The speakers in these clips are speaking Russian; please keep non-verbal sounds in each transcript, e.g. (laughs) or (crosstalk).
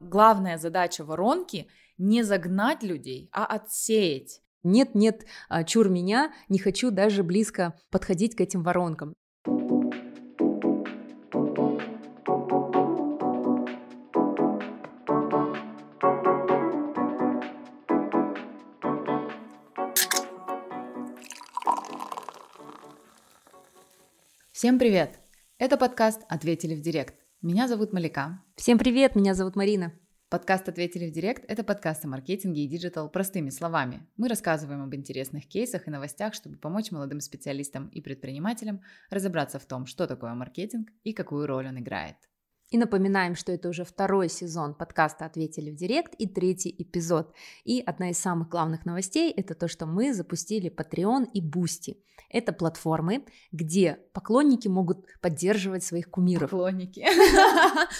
Главная задача воронки не загнать людей, а отсеять. Нет, нет, а, чур меня, не хочу даже близко подходить к этим воронкам. Всем привет! Это подкаст «Ответили в директ». Меня зовут Малика. Всем привет, меня зовут Марина. Подкаст «Ответили в директ» — это подкаст о маркетинге и диджитал простыми словами. Мы рассказываем об интересных кейсах и новостях, чтобы помочь молодым специалистам и предпринимателям разобраться в том, что такое маркетинг и какую роль он играет. И напоминаем, что это уже второй сезон подкаста «Ответили в директ» и третий эпизод. И одна из самых главных новостей – это то, что мы запустили Patreon и Boosty. Это платформы, где поклонники могут поддерживать своих кумиров. Поклонники. (laughs)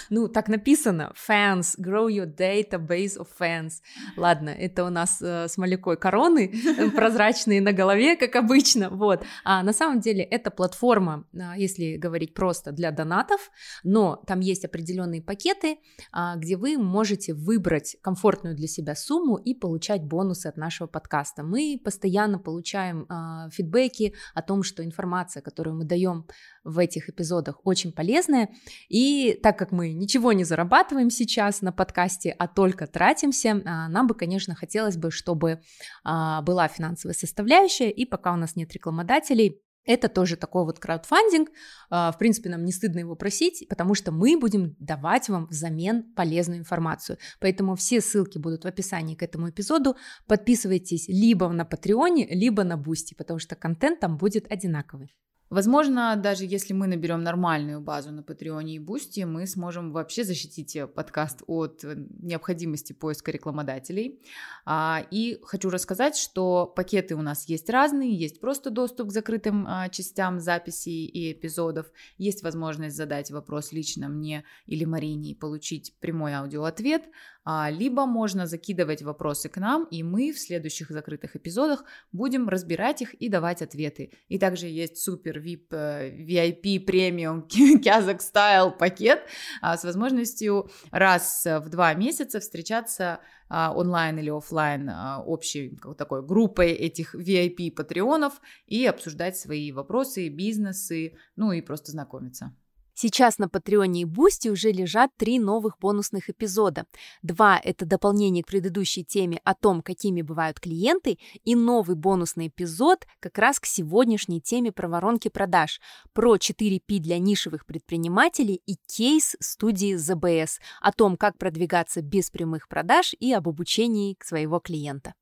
Ну, так написано. Fans. Grow your database of fans. Ладно, это у нас э, с Малякой короны, э, (laughs) прозрачные на голове, как обычно. Вот. А на самом деле это платформа, э, если говорить просто, для донатов, но там есть есть определенные пакеты, а, где вы можете выбрать комфортную для себя сумму и получать бонусы от нашего подкаста. Мы постоянно получаем а, фидбэки о том, что информация, которую мы даем в этих эпизодах, очень полезная. И так как мы ничего не зарабатываем сейчас на подкасте, а только тратимся, а, нам бы, конечно, хотелось бы, чтобы была финансовая составляющая, и пока у нас нет рекламодателей, это тоже такой вот краудфандинг. А, в принципе, нам не стыдно его просить, потому что мы будем давать вам взамен полезную информацию. Поэтому все ссылки будут в описании к этому эпизоду. Подписывайтесь либо на Патреоне, либо на Бусти, потому что контент там будет одинаковый. Возможно, даже если мы наберем нормальную базу на Патреоне и Бусти, мы сможем вообще защитить э, подкаст от э, необходимости поиска рекламодателей. А, и хочу рассказать, что пакеты у нас есть разные, есть просто доступ к закрытым а, частям записей и эпизодов, есть возможность задать вопрос лично мне или Марине и получить прямой аудиоответ, либо можно закидывать вопросы к нам, и мы в следующих закрытых эпизодах будем разбирать их и давать ответы. И также есть супер VIP, VIP премиум (laughs) Kazakh Style пакет а, с возможностью раз в два месяца встречаться а, онлайн или офлайн общей такой группой этих VIP патреонов и обсуждать свои вопросы, бизнесы, ну и просто знакомиться. Сейчас на Патреоне и Бусти уже лежат три новых бонусных эпизода. Два – это дополнение к предыдущей теме о том, какими бывают клиенты, и новый бонусный эпизод как раз к сегодняшней теме про воронки продаж, про 4P для нишевых предпринимателей и кейс студии ZBS о том, как продвигаться без прямых продаж и об обучении своего клиента.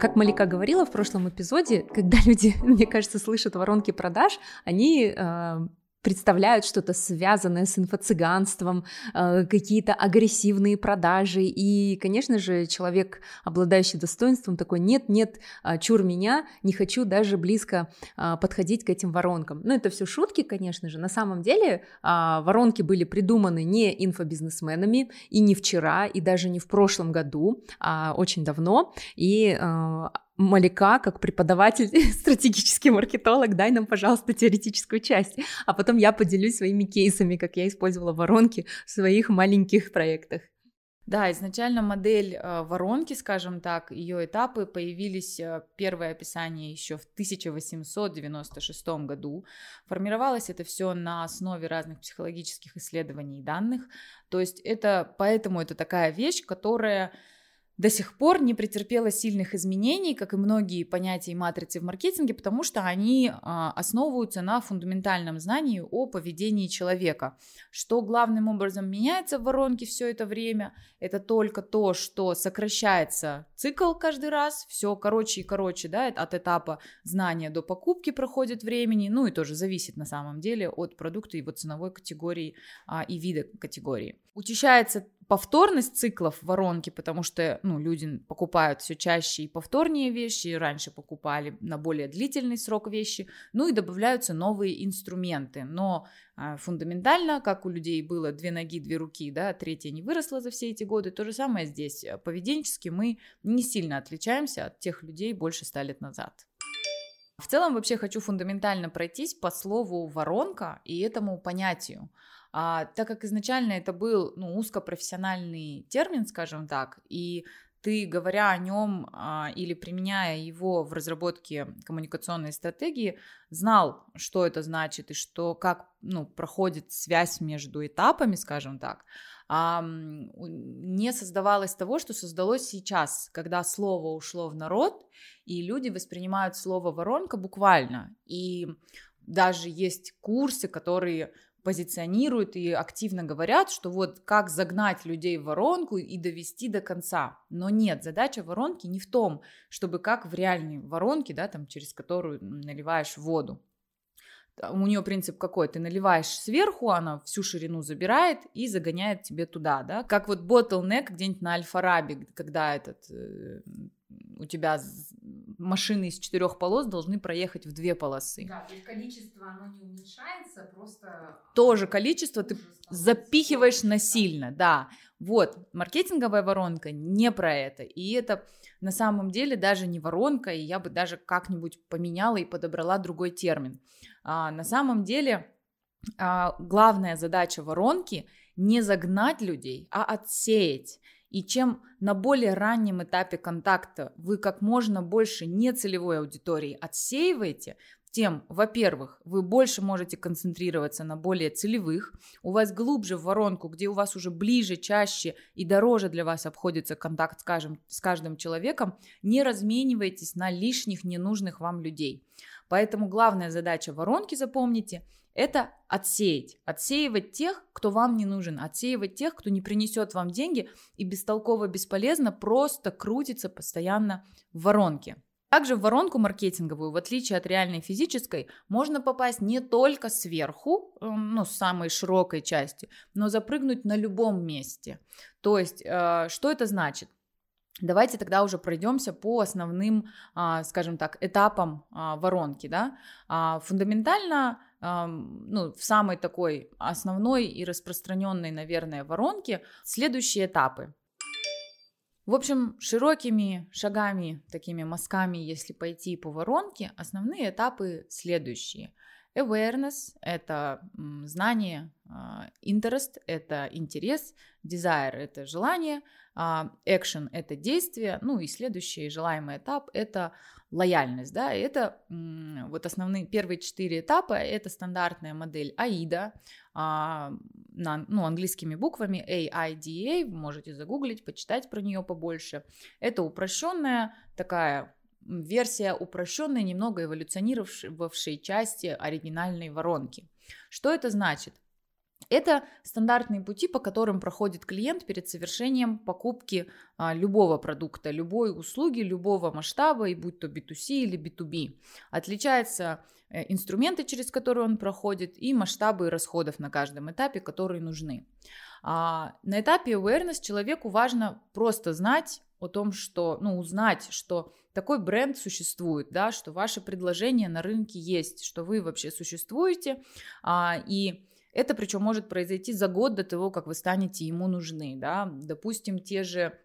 Как Малика говорила в прошлом эпизоде, когда (laughs) люди, мне кажется, слышат воронки продаж, они э, представляют что-то связанное с инфо-цыганством, э, какие-то агрессивные продажи. И, конечно же, человек, обладающий достоинством, такой, нет, нет, э, чур меня, не хочу даже близко э, подходить к этим воронкам. Ну, это все шутки, конечно же. На самом деле воронки были придуманы не инфобизнесменами и не вчера, и даже не в прошлом году, а очень давно. И Малика, как преподаватель, (laughs) стратегический маркетолог, дай нам, пожалуйста, теоретическую часть. А потом я поделюсь своими кейсами, как я использовала воронки в своих маленьких проектах. Да, изначально модель э, воронки, скажем так, ее этапы появились, э, первое описание еще в 1896 году. Формировалось это все на основе разных психологических исследований и данных. То есть это, поэтому это такая вещь, которая до сих пор не претерпела сильных изменений, как и многие понятия и матрицы в маркетинге, потому что они а, основываются на фундаментальном знании о поведении человека. Что главным образом меняется в воронке все это время, это только то, что сокращается цикл каждый раз, все короче и короче, да, от этапа знания до покупки проходит времени, ну и тоже зависит на самом деле от продукта, его ценовой категории а, и вида категории. Учащается повторность циклов воронки, потому что ну, люди покупают все чаще и повторнее вещи, раньше покупали на более длительный срок вещи, ну и добавляются новые инструменты. Но а, фундаментально, как у людей было две ноги, две руки, да, третья не выросла за все эти годы, то же самое здесь. Поведенчески мы не сильно отличаемся от тех людей больше ста лет назад. В целом вообще хочу фундаментально пройтись по слову воронка и этому понятию. А, так как изначально это был ну, узкопрофессиональный термин, скажем так, и ты, говоря о нем а, или применяя его в разработке коммуникационной стратегии, знал, что это значит и что, как ну, проходит связь между этапами, скажем так, а, не создавалось того, что создалось сейчас, когда слово ушло в народ, и люди воспринимают слово воронка буквально. И даже есть курсы, которые позиционируют и активно говорят, что вот как загнать людей в воронку и довести до конца. Но нет, задача воронки не в том, чтобы как в реальной воронке, да, там, через которую наливаешь воду. У нее принцип какой? Ты наливаешь сверху, она всю ширину забирает и загоняет тебе туда, да? Как вот bottleneck где-нибудь на Альфа-Рабе, когда этот э, у тебя машины из четырех полос должны проехать в две полосы. Да, то есть количество оно не уменьшается, просто... Тоже количество ты запихиваешь насильно, да. Вот, маркетинговая воронка не про это. И это на самом деле даже не воронка, и я бы даже как-нибудь поменяла и подобрала другой термин. А, на самом деле а, главная задача воронки не загнать людей, а отсеять. И чем на более раннем этапе контакта вы как можно больше нецелевой аудитории отсеиваете, тем, во-первых, вы больше можете концентрироваться на более целевых, у вас глубже в воронку, где у вас уже ближе, чаще и дороже для вас обходится контакт, скажем, с каждым человеком, не разменивайтесь на лишних ненужных вам людей. Поэтому главная задача воронки, запомните, это отсеять. Отсеивать тех, кто вам не нужен, отсеивать тех, кто не принесет вам деньги и бестолково, бесполезно просто крутится постоянно в воронке. Также в воронку маркетинговую, в отличие от реальной физической, можно попасть не только сверху, эм, ну, с самой широкой части, но запрыгнуть на любом месте. То есть, э, что это значит? Давайте тогда уже пройдемся по основным, а, скажем так, этапам а, воронки. Да? А, фундаментально ну, в самой такой основной и распространенной, наверное, воронке следующие этапы. В общем, широкими шагами, такими мазками, если пойти по воронке, основные этапы следующие. Awareness – это знание, interest – это интерес, desire – это желание – а, action – это действие, ну и следующий желаемый этап – это лояльность, да, это вот основные первые четыре этапа, это стандартная модель AIDA, а, на, ну, английскими буквами AIDA, можете загуглить, почитать про нее побольше. Это упрощенная такая версия упрощенной, немного эволюционировавшей части оригинальной воронки. Что это значит? Это стандартные пути, по которым проходит клиент перед совершением покупки а, любого продукта, любой услуги, любого масштаба, и будь то B2C или B2B. Отличаются э, инструменты, через которые он проходит, и масштабы расходов на каждом этапе, которые нужны. А, на этапе awareness человеку важно просто знать о том, что, ну, узнать, что такой бренд существует, да, что ваше предложение на рынке есть, что вы вообще существуете, а, и это причем может произойти за год до того, как вы станете ему нужны, да, допустим, те же,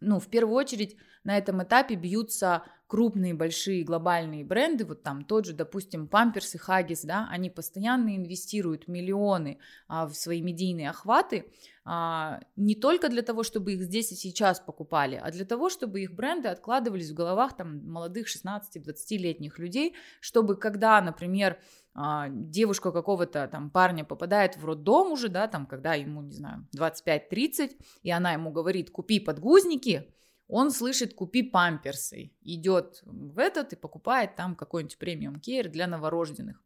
ну, в первую очередь на этом этапе бьются крупные, большие глобальные бренды, вот там тот же, допустим, Памперс и Хаггис, да, они постоянно инвестируют миллионы а, в свои медийные охваты, а, не только для того, чтобы их здесь и сейчас покупали, а для того, чтобы их бренды откладывались в головах там молодых 16-20-летних людей, чтобы когда, например, а, девушка какого-то там парня попадает в роддом уже, да, там, когда ему, не знаю, 25-30, и она ему говорит, купи подгузники, он слышит, купи памперсы, идет в этот и покупает там какой-нибудь премиум кейр для новорожденных.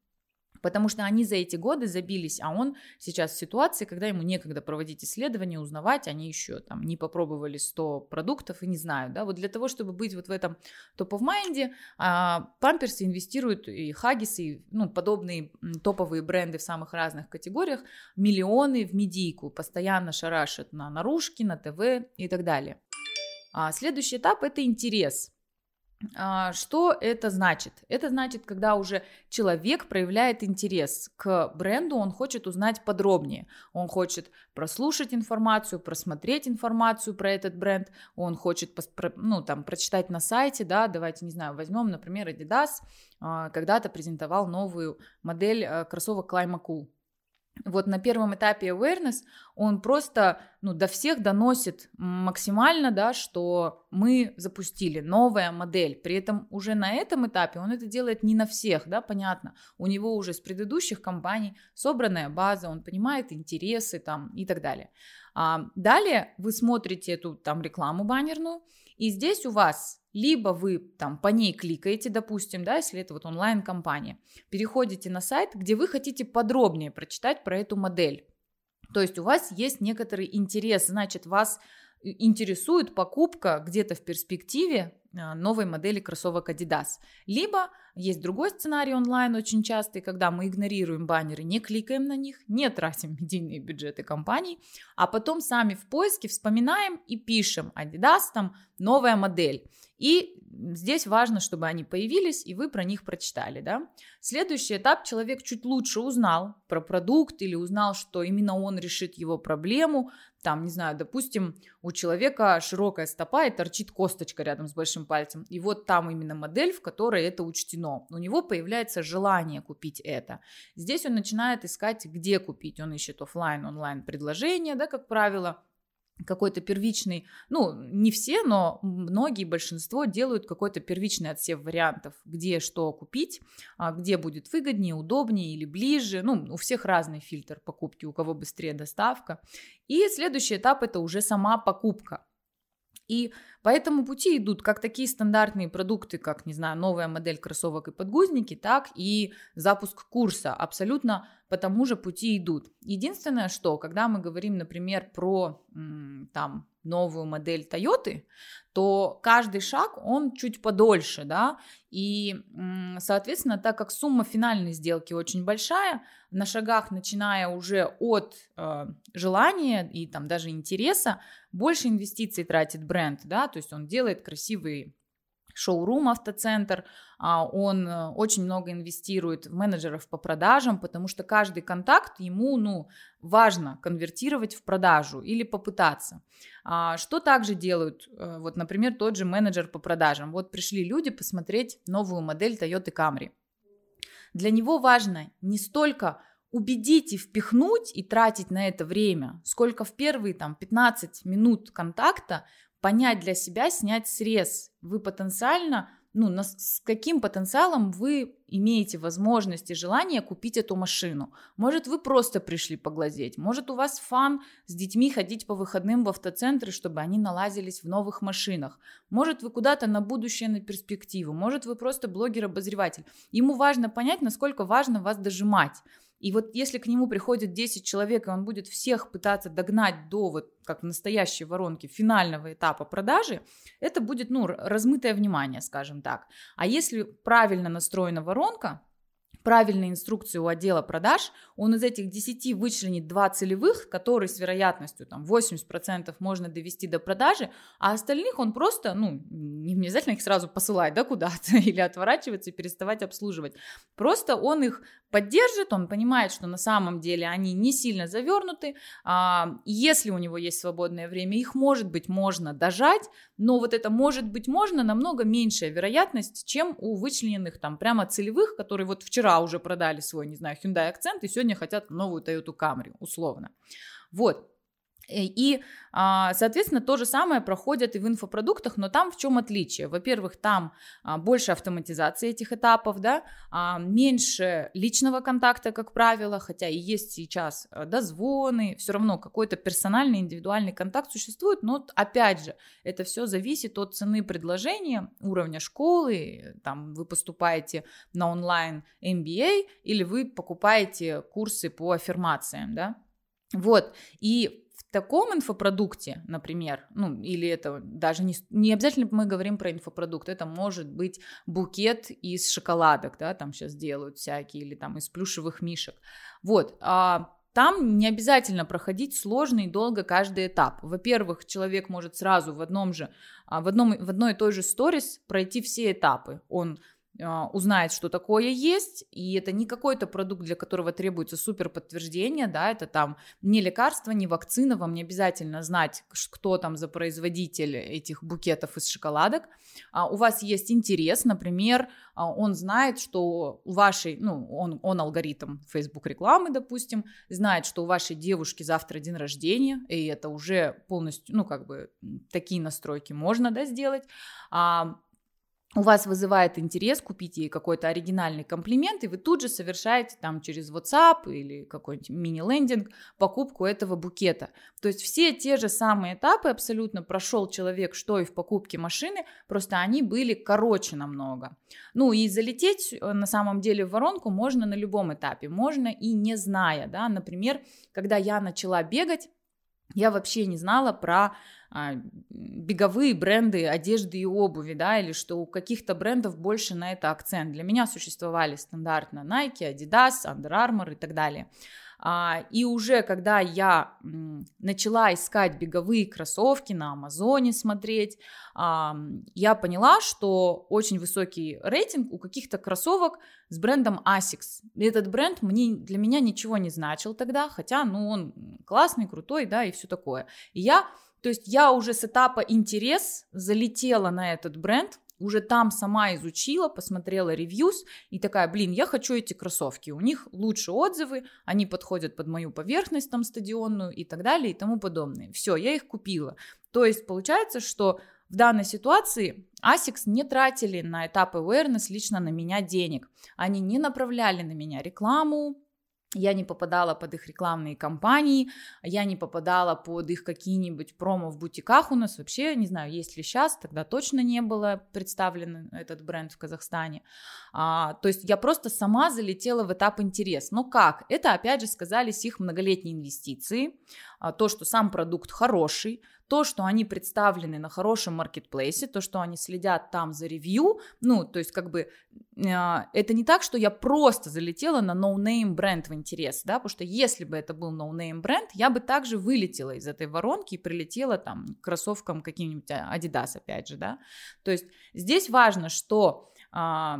Потому что они за эти годы забились, а он сейчас в ситуации, когда ему некогда проводить исследования, узнавать, они еще там не попробовали 100 продуктов и не знают, да, вот для того, чтобы быть вот в этом top of mind е, памперсы инвестируют и хаггисы, и, ну, подобные топовые бренды в самых разных категориях, миллионы в медийку, постоянно шарашат на наружки, на ТВ и так далее. А следующий этап это интерес – а, что это значит? Это значит, когда уже человек проявляет интерес к бренду, он хочет узнать подробнее, он хочет прослушать информацию, просмотреть информацию про этот бренд, он хочет ну, там, прочитать на сайте, да, давайте, не знаю, возьмем, например, Adidas, а, когда-то презентовал новую модель а, кроссовок Climacool. Вот на первом этапе awareness он просто ну, до всех доносит максимально, да, что мы запустили новая модель. При этом уже на этом этапе он это делает не на всех, да, понятно. У него уже с предыдущих компаний собранная база, он понимает интересы там и так далее. А, далее вы смотрите эту там рекламу баннерную, и здесь у вас либо вы там по ней кликаете, допустим, да, если это вот онлайн-компания, переходите на сайт, где вы хотите подробнее прочитать про эту модель. То есть у вас есть некоторый интерес, значит, вас интересует покупка где-то в перспективе новой модели кроссовок Adidas. Либо есть другой сценарий онлайн очень частый, когда мы игнорируем баннеры, не кликаем на них, не тратим (laughs) медийные бюджеты компаний, а потом сами в поиске вспоминаем и пишем Adidas там новая модель. И здесь важно, чтобы они появились, и вы про них прочитали. Да? Следующий этап, человек чуть лучше узнал про продукт или узнал, что именно он решит его проблему. Там, не знаю, допустим, у человека широкая стопа и торчит косточка рядом с большим пальцем. И вот там именно модель, в которой это учтено. У него появляется желание купить это. Здесь он начинает искать, где купить. Он ищет офлайн, онлайн предложения, да, как правило какой-то первичный, ну, не все, но многие, большинство делают какой-то первичный отсев вариантов, где что купить, а, где будет выгоднее, удобнее или ближе. Ну, у всех разный фильтр покупки, у кого быстрее доставка. И следующий этап это уже сама покупка. И по этому пути идут как такие стандартные продукты, как, не знаю, новая модель кроссовок и подгузники, так и запуск курса. Абсолютно по тому же пути идут. Единственное, что, когда мы говорим, например, про там новую модель Toyota, то каждый шаг, он чуть подольше, да, и, соответственно, так как сумма финальной сделки очень большая, на шагах, начиная уже от э, желания и там даже интереса, больше инвестиций тратит бренд, да, то есть он делает красивые шоурум автоцентр, а, он э, очень много инвестирует в менеджеров по продажам, потому что каждый контакт ему ну, важно конвертировать в продажу или попытаться. А, что также делают, э, вот, например, тот же менеджер по продажам. Вот пришли люди посмотреть новую модель Toyota Camry. Для него важно не столько убедить и впихнуть и тратить на это время, сколько в первые там 15 минут контакта понять для себя, снять срез. Вы потенциально, ну, на, с каким потенциалом вы имеете возможность и желание купить эту машину. Может, вы просто пришли поглазеть, может, у вас фан с детьми ходить по выходным в автоцентры, чтобы они налазились в новых машинах. Может, вы куда-то на будущее, на перспективу. Может, вы просто блогер-обозреватель. Ему важно понять, насколько важно вас дожимать. И вот если к нему приходит 10 человек, и он будет всех пытаться догнать до, вот как в настоящей воронке, финального этапа продажи, это будет, ну, размытое внимание, скажем так. А если правильно настроена воронка, правильные инструкции у отдела продаж, он из этих 10 вычленит 2 целевых, которые с вероятностью там, 80% можно довести до продажи, а остальных он просто, ну, не обязательно их сразу посылать да, куда-то (laughs) или отворачиваться и переставать обслуживать. Просто он их поддержит, он понимает, что на самом деле они не сильно завернуты, а, если у него есть свободное время, их может быть можно дожать, но вот это может быть можно намного меньшая вероятность, чем у вычлененных там прямо целевых, которые вот вчера уже продали свой, не знаю, Hyundai Accent и сегодня хотят новую Toyota Camry, условно. Вот. Э, и, а, соответственно, то же самое проходит и в инфопродуктах, но там в чем отличие? Во-первых, там а, больше автоматизации этих этапов, да, а, меньше личного контакта, как правило, хотя и есть сейчас дозвоны, все равно какой-то персональный, индивидуальный контакт существует, но опять же, это все зависит от цены предложения, уровня школы, там вы поступаете на онлайн MBA или вы покупаете курсы по аффирмациям, да, вот, и таком инфопродукте, например, ну, или это даже не, не обязательно мы говорим про инфопродукт, это может быть букет из шоколадок, да, там сейчас делают всякие, или там из плюшевых мишек. Вот, а там не обязательно проходить сложный и долго каждый этап. Во-первых, человек может сразу в одном же, а, в, одном, в одной и той же сторис пройти все этапы. Он узнает, что такое есть, и это не какой-то продукт, для которого требуется супер подтверждение, да, это там не лекарство, не вакцина, вам не обязательно знать, кто там за производитель этих букетов из шоколадок, а у вас есть интерес, например, а, он знает, что у вашей, ну, он, он алгоритм Facebook рекламы, допустим, знает, что у вашей девушки завтра день рождения, и это уже полностью, ну, как бы такие настройки можно, да, сделать, а, у вас вызывает интерес купить ей какой-то оригинальный комплимент, и вы тут же совершаете там через WhatsApp или какой-нибудь мини-лендинг покупку этого букета. То есть все те же самые этапы абсолютно прошел человек, что и в покупке машины, просто они были короче намного. Ну и залететь э, на самом деле в воронку можно на любом этапе, можно и не зная, да, например, когда я начала бегать, я вообще не знала про а, беговые бренды одежды и обуви, да, или что у каких-то брендов больше на это акцент. Для меня существовали стандартно Nike, Adidas, Under Armour и так далее. А, и уже когда я начала искать беговые кроссовки на Амазоне смотреть, а, я поняла, что очень высокий рейтинг у каких-то кроссовок с брендом Asics. Этот бренд мне, для меня ничего не значил тогда, хотя, ну, он классный, крутой, да, и все такое. И я то есть я уже с этапа интерес залетела на этот бренд, уже там сама изучила, посмотрела ревьюс и такая, блин, я хочу эти кроссовки, у них лучше отзывы, они подходят под мою поверхность там стадионную и так далее и тому подобное. Все, я их купила. То есть получается, что в данной ситуации ASICS не тратили на этап awareness лично на меня денег. Они не направляли на меня рекламу, я не попадала под их рекламные кампании, я не попадала под их какие-нибудь промо в бутиках у нас вообще, не знаю, есть ли сейчас, тогда точно не было представлен этот бренд в Казахстане. А, то есть я просто сама залетела в этап интерес. Но как? Это опять же сказались их многолетние инвестиции, а, то, что сам продукт хороший, то, что они представлены на хорошем маркетплейсе, то, что они следят там за ревью, ну, то есть как бы э, это не так, что я просто залетела на no-name бренд в интерес, да, потому что если бы это был no-name бренд, я бы также вылетела из этой воронки и прилетела там к кроссовкам каким-нибудь Adidas, опять же, да, то есть здесь важно, что э,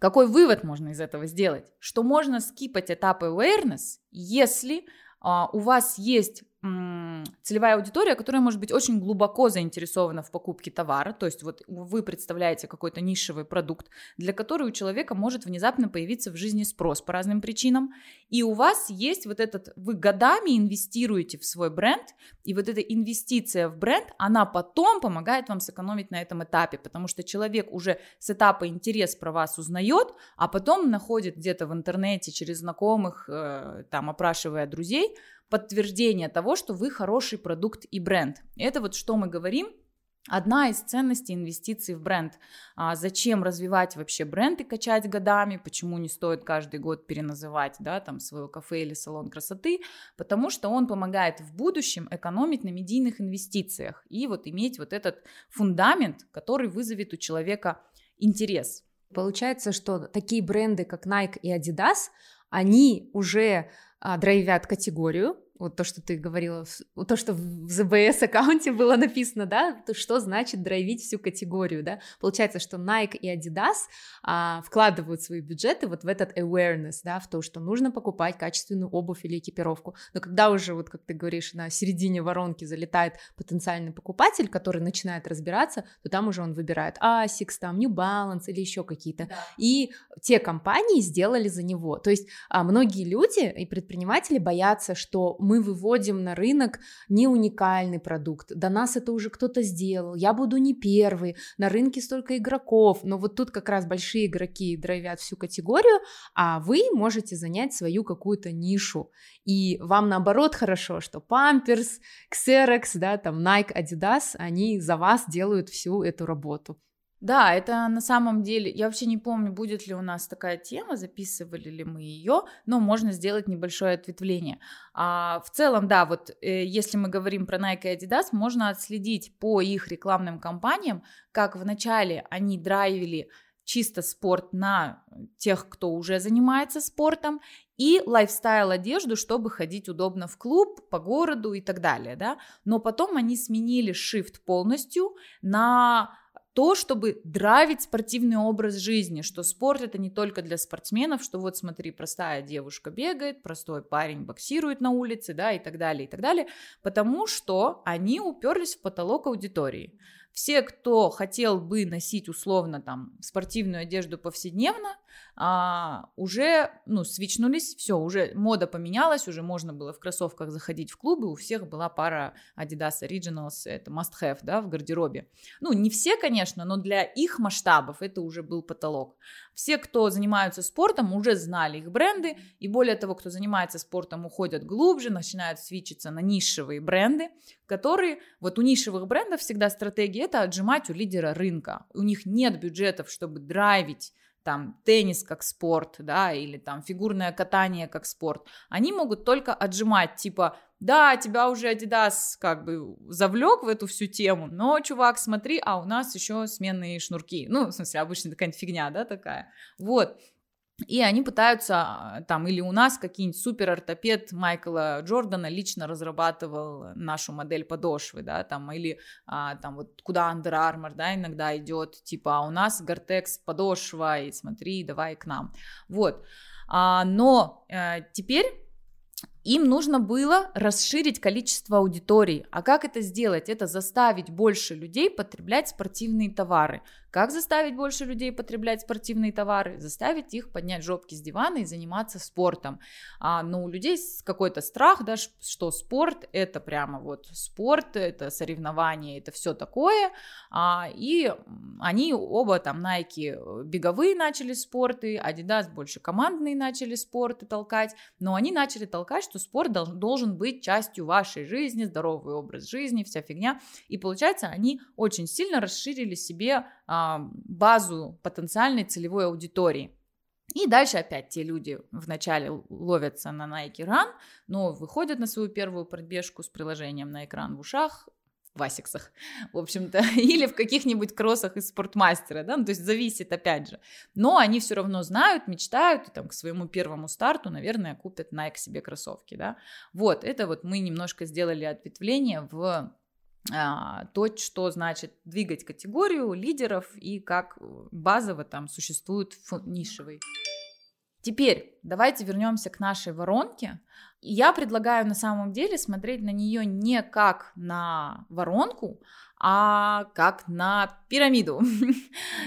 какой вывод можно из этого сделать? Что можно скипать этап awareness, если а, у вас есть целевая аудитория, которая может быть очень глубоко заинтересована в покупке товара, то есть вот вы представляете какой-то нишевый продукт, для которого у человека может внезапно появиться в жизни спрос по разным причинам, и у вас есть вот этот, вы годами инвестируете в свой бренд, и вот эта инвестиция в бренд, она потом помогает вам сэкономить на этом этапе, потому что человек уже с этапа интерес про вас узнает, а потом находит где-то в интернете через знакомых, э, там опрашивая друзей, подтверждение того, что вы хороший продукт и бренд. Это вот что мы говорим, Одна из ценностей инвестиций в бренд. А зачем развивать вообще бренд и качать годами? Почему не стоит каждый год переназывать да, там, свое кафе или салон красоты? Потому что он помогает в будущем экономить на медийных инвестициях и вот иметь вот этот фундамент, который вызовет у человека интерес. Получается, что такие бренды, как Nike и Adidas, они уже драйвят категорию, вот то, что ты говорила, то, что в ZBS аккаунте было написано, да, то что значит драйвить всю категорию, да, получается, что Nike и Adidas а, вкладывают свои бюджеты вот в этот awareness, да, в то, что нужно покупать качественную обувь или экипировку, но когда уже, вот как ты говоришь, на середине воронки залетает потенциальный покупатель, который начинает разбираться, то там уже он выбирает Asics, там New Balance или еще какие-то, да. и те компании сделали за него, то есть а, многие люди и предприниматели боятся, что мы выводим на рынок не уникальный продукт, до нас это уже кто-то сделал, я буду не первый, на рынке столько игроков, но вот тут как раз большие игроки драйвят всю категорию, а вы можете занять свою какую-то нишу, и вам наоборот хорошо, что Pampers, Xerox, да, там Nike, Adidas, они за вас делают всю эту работу. Да, это на самом деле, я вообще не помню, будет ли у нас такая тема, записывали ли мы ее, но можно сделать небольшое ответвление. А, в целом, да, вот э, если мы говорим про Nike и Adidas, можно отследить по их рекламным кампаниям, как вначале они драйвили чисто спорт на тех, кто уже занимается спортом, и лайфстайл одежду, чтобы ходить удобно в клуб, по городу и так далее, да. Но потом они сменили shift полностью на то, чтобы драйвить спортивный образ жизни, что спорт это не только для спортсменов, что вот смотри, простая девушка бегает, простой парень боксирует на улице, да, и так далее, и так далее, потому что они уперлись в потолок аудитории. Все, кто хотел бы носить условно там спортивную одежду повседневно, а, уже, ну, свичнулись, все, уже мода поменялась, уже можно было в кроссовках заходить в клубы, у всех была пара Adidas Originals, это must-have, да, в гардеробе. Ну, не все, конечно, но для их масштабов это уже был потолок. Все, кто занимаются спортом, уже знали их бренды, и более того, кто занимается спортом, уходят глубже, начинают свичиться на нишевые бренды, которые, вот у нишевых брендов всегда стратегия это отжимать у лидера рынка. У них нет бюджетов, чтобы драйвить там теннис как спорт, да, или там фигурное катание как спорт, они могут только отжимать, типа, да, тебя уже Adidas как бы завлек в эту всю тему, но, чувак, смотри, а у нас еще сменные шнурки, ну, в смысле, обычно такая фигня, да, такая, вот, и они пытаются там, или у нас какие-нибудь супер ортопед Майкла Джордана лично разрабатывал нашу модель подошвы, да, там, или а, там вот куда Under Armour, да, иногда идет, типа, а у нас Гортекс подошва, и смотри, давай к нам. Вот. А, но а, теперь им нужно было расширить количество аудиторий. А как это сделать? Это заставить больше людей потреблять спортивные товары. Как заставить больше людей потреблять спортивные товары? Заставить их поднять жопки с дивана и заниматься спортом. А, но у людей какой-то страх, да, что спорт это прямо вот спорт, это соревнование, это все такое. А, и они оба там Nike беговые начали спорты, Adidas больше командные начали спорты толкать, но они начали толкать, что спорт должен быть частью вашей жизни, здоровый образ жизни, вся фигня. И получается, они очень сильно расширили себе а, базу потенциальной целевой аудитории. И дальше опять те люди вначале ловятся на Nike Run, но выходят на свою первую пробежку с приложением на экран в ушах, в асиксах, в общем-то, (laughs) или в каких-нибудь кроссах из спортмастера, да, ну, то есть зависит опять же. Но они все равно знают, мечтают, и там к своему первому старту, наверное, купят Nike себе кроссовки, да. Вот, это вот мы немножко сделали ответвление в а, то, что значит двигать категорию лидеров и как базово там существует нишевый. Теперь давайте вернемся к нашей воронке. Я предлагаю на самом деле смотреть на нее не как на воронку, а как на пирамиду. (laughs)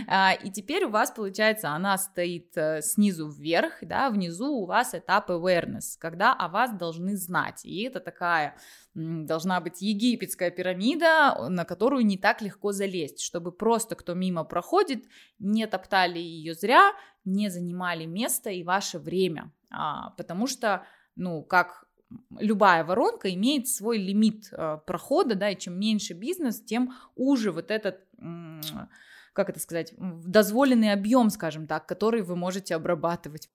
А, и теперь у вас, получается, она стоит э, снизу вверх, да, внизу у вас этап awareness, когда о вас должны знать. И это такая должна быть египетская пирамида, на которую не так легко залезть, чтобы просто кто мимо проходит, не топтали ее зря, не занимали место и ваше время. А, потому что, ну, как любая воронка имеет свой лимит э, прохода, да, и чем меньше бизнес, тем уже вот этот, как это сказать, дозволенный объем, скажем так, который вы можете обрабатывать.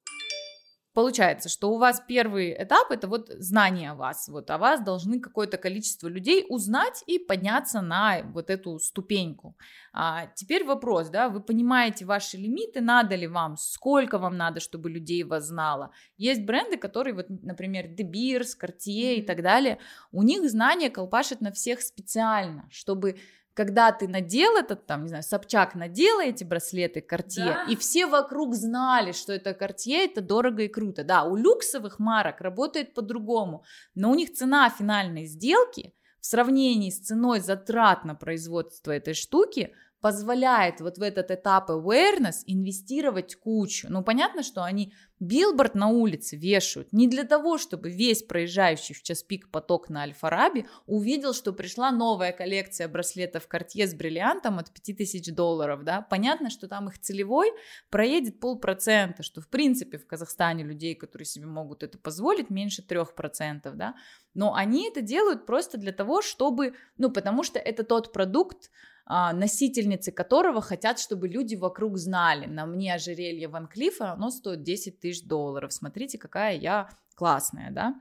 Получается, что у вас первый этап это вот знание о вас. Вот о вас должны какое-то количество людей узнать и подняться на вот эту ступеньку. А теперь вопрос, да, вы понимаете ваши лимиты, надо ли вам, сколько вам надо, чтобы людей вас знало. Есть бренды, которые, вот, например, De Beers, Cartier и так далее, у них знания колпашат на всех специально, чтобы когда ты надел этот, там, не знаю, Собчак надела эти браслеты Cartier, да. и все вокруг знали, что это Cartier, это дорого и круто. Да, у люксовых марок работает по-другому, но у них цена финальной сделки в сравнении с ценой затрат на производство этой штуки – позволяет вот в этот этап awareness инвестировать кучу. Ну, понятно, что они билборд на улице вешают не для того, чтобы весь проезжающий в час пик поток на Альфа-Раби увидел, что пришла новая коллекция браслетов Cartier с бриллиантом от 5000 долларов, да. Понятно, что там их целевой проедет полпроцента, что в принципе в Казахстане людей, которые себе могут это позволить, меньше трех процентов, да. Но они это делают просто для того, чтобы, ну, потому что это тот продукт, носительницы которого хотят, чтобы люди вокруг знали. На мне ожерелье Ван Клифа, оно стоит 10 тысяч долларов. Смотрите, какая я классная, да?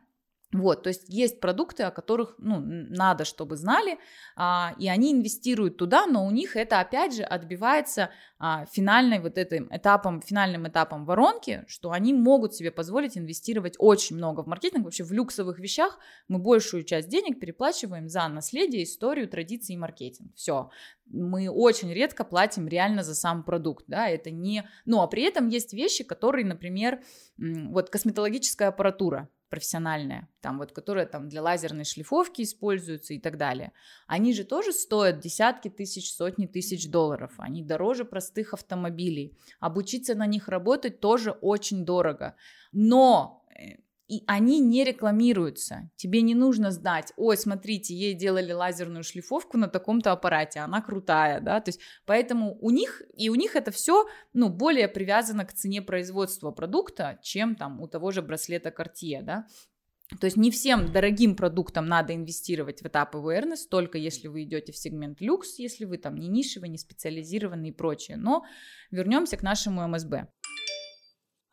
Вот, то есть есть продукты, о которых ну, надо, чтобы знали, а, и они инвестируют туда, но у них это опять же отбивается а, финальной вот этим этапом, финальным этапом воронки, что они могут себе позволить инвестировать очень много в маркетинг. Вообще в люксовых вещах мы большую часть денег переплачиваем за наследие, историю, традиции и маркетинг. Все. Мы очень редко платим реально за сам продукт, да, это не... Ну, а при этом есть вещи, которые, например, вот косметологическая аппаратура, профессиональная, там вот, которая там для лазерной шлифовки используются и так далее, они же тоже стоят десятки тысяч, сотни тысяч долларов, они дороже простых автомобилей, обучиться на них работать тоже очень дорого, но э, и они не рекламируются. Тебе не нужно знать, ой, смотрите, ей делали лазерную шлифовку на таком-то аппарате, она крутая, да, то есть поэтому у них, и у них это все, ну, более привязано к цене производства продукта, чем там у того же браслета Cartier, да, то есть не всем дорогим продуктам надо инвестировать в этап awareness, только если вы идете в сегмент люкс, если вы там не нишевый, не специализированный и прочее. Но вернемся к нашему МСБ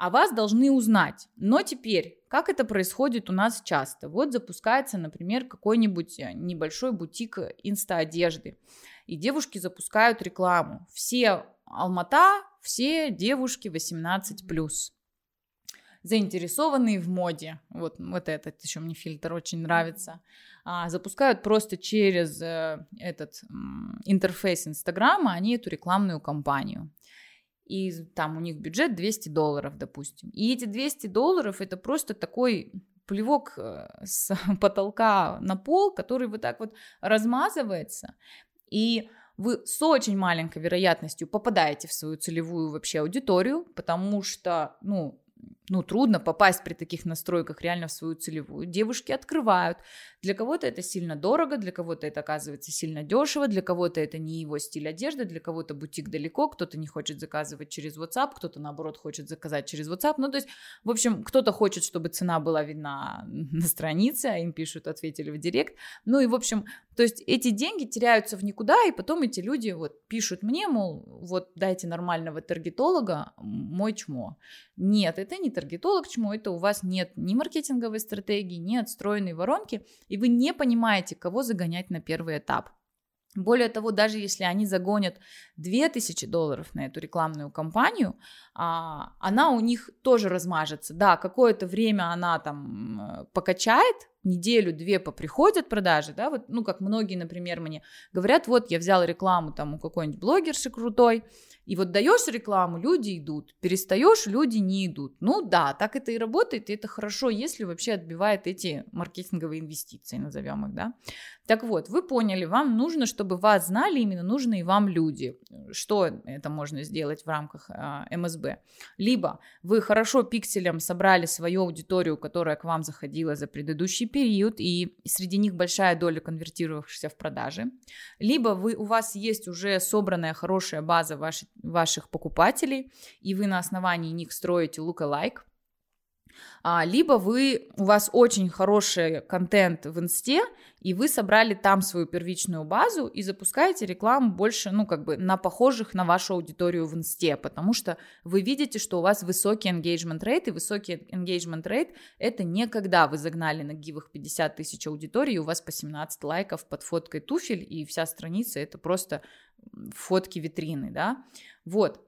а вас должны узнать. Но теперь, как это происходит у нас часто? Вот запускается, например, какой-нибудь э, небольшой бутик инста-одежды, и девушки запускают рекламу. Все Алмата, все девушки 18+. Заинтересованные в моде, вот, вот этот еще мне фильтр очень нравится, а, запускают просто через э, этот м, интерфейс Инстаграма, они эту рекламную кампанию и там у них бюджет 200 долларов, допустим. И эти 200 долларов это просто такой плевок э, (laughs) с потолка на пол, который вот так вот размазывается, и вы с очень маленькой вероятностью попадаете в свою целевую вообще аудиторию, потому что, ну, ну, трудно попасть при таких настройках реально в свою целевую. Девушки открывают. Для кого-то это сильно дорого, для кого-то это оказывается сильно дешево, для кого-то это не его стиль одежды, для кого-то бутик далеко, кто-то не хочет заказывать через WhatsApp, кто-то наоборот хочет заказать через WhatsApp. Ну, то есть, в общем, кто-то хочет, чтобы цена была видна (laughs) на странице, а им пишут, ответили в директ. Ну и, в общем, то есть эти деньги теряются в никуда, и потом эти люди вот пишут мне, мол, вот дайте нормального таргетолога, мой чмо. Нет, это не таргетолог чмо, это у вас нет ни маркетинговой стратегии, ни отстроенной воронки, и вы не понимаете, кого загонять на первый этап. Более того, даже если они загонят 2000 долларов на эту рекламную кампанию, а, она у них тоже размажется. Да, какое-то время она там э, покачает, неделю-две поприходят продажи, да, вот, ну, как многие, например, мне говорят, вот, я взял рекламу там у какой-нибудь блогерши крутой, и вот даешь рекламу, люди идут, перестаешь, люди не идут. Ну да, так это и работает, и это хорошо, если вообще отбивает эти маркетинговые инвестиции, назовем их, да. Так вот, вы поняли, вам нужно, чтобы вас знали именно нужные вам люди. Что это можно сделать в рамках э, МСБ? Либо вы хорошо пикселем собрали свою аудиторию, которая к вам заходила за предыдущий период, и среди них большая доля конвертировавшихся в продажи. Либо вы, у вас есть уже собранная хорошая база вашей, ваших покупателей, и вы на основании них строите а, либо вы, у вас очень хороший контент в инсте, и вы собрали там свою первичную базу и запускаете рекламу больше, ну, как бы на похожих на вашу аудиторию в инсте, потому что вы видите, что у вас высокий engagement rate, и высокий engagement rate — это не когда вы загнали на гивах 50 тысяч аудиторий, и у вас по 17 лайков под фоткой туфель, и вся страница — это просто фотки витрины, да, вот,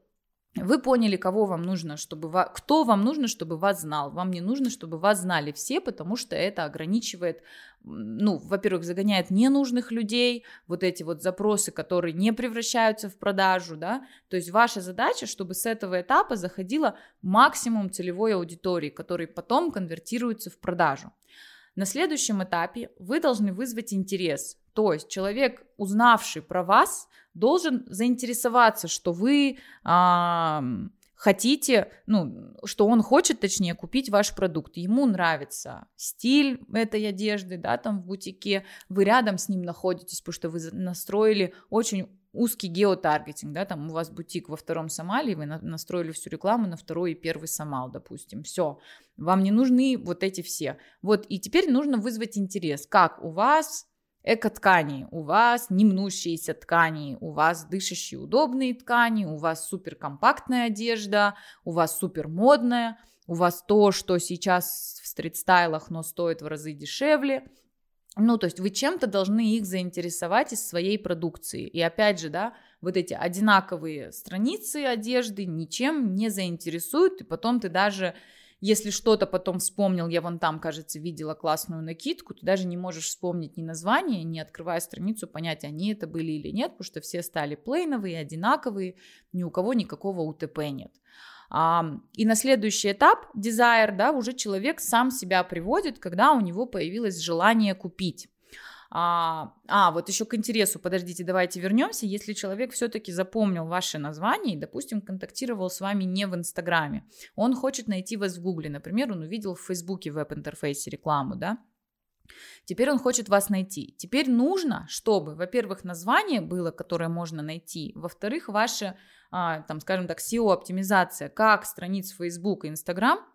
вы поняли, кого вам нужно, чтобы ва... кто вам нужно, чтобы вас знал. Вам не нужно, чтобы вас знали все, потому что это ограничивает, ну, во-первых, загоняет ненужных людей, вот эти вот запросы, которые не превращаются в продажу, да. То есть ваша задача, чтобы с этого этапа заходило максимум целевой аудитории, который потом конвертируется в продажу. На следующем этапе вы должны вызвать интерес. То есть человек, узнавший про вас, должен заинтересоваться, что вы а, хотите, ну, что он хочет, точнее, купить ваш продукт. Ему нравится стиль этой одежды, да, там в бутике, вы рядом с ним находитесь, потому что вы настроили очень узкий геотаргетинг, да, там у вас бутик во втором Сомалии, вы настроили всю рекламу на второй и первый Сомал, допустим, все, вам не нужны вот эти все. Вот, и теперь нужно вызвать интерес, как у вас эко-ткани, у вас не мнущиеся ткани, у вас дышащие удобные ткани, у вас супер компактная одежда, у вас супер модная, у вас то, что сейчас в стрит-стайлах, но стоит в разы дешевле. Ну, то есть вы чем-то должны их заинтересовать из своей продукции. И опять же, да, вот эти одинаковые страницы одежды ничем не заинтересуют, и потом ты даже если что-то потом вспомнил, я вон там, кажется, видела классную накидку, ты даже не можешь вспомнить ни название, не открывая страницу, понять, они это были или нет, потому что все стали плейновые, одинаковые, ни у кого никакого УТП нет. И на следующий этап, desire, да, уже человек сам себя приводит, когда у него появилось желание купить. А, а, вот еще к интересу, подождите, давайте вернемся. Если человек все-таки запомнил ваше название и, допустим, контактировал с вами не в Инстаграме, он хочет найти вас в Гугле, например, он увидел в Фейсбуке веб-интерфейсе рекламу, да, Теперь он хочет вас найти. Теперь нужно, чтобы, во-первых, название было, которое можно найти, во-вторых, ваша, там, скажем так, SEO-оптимизация, как страниц Facebook и Instagram –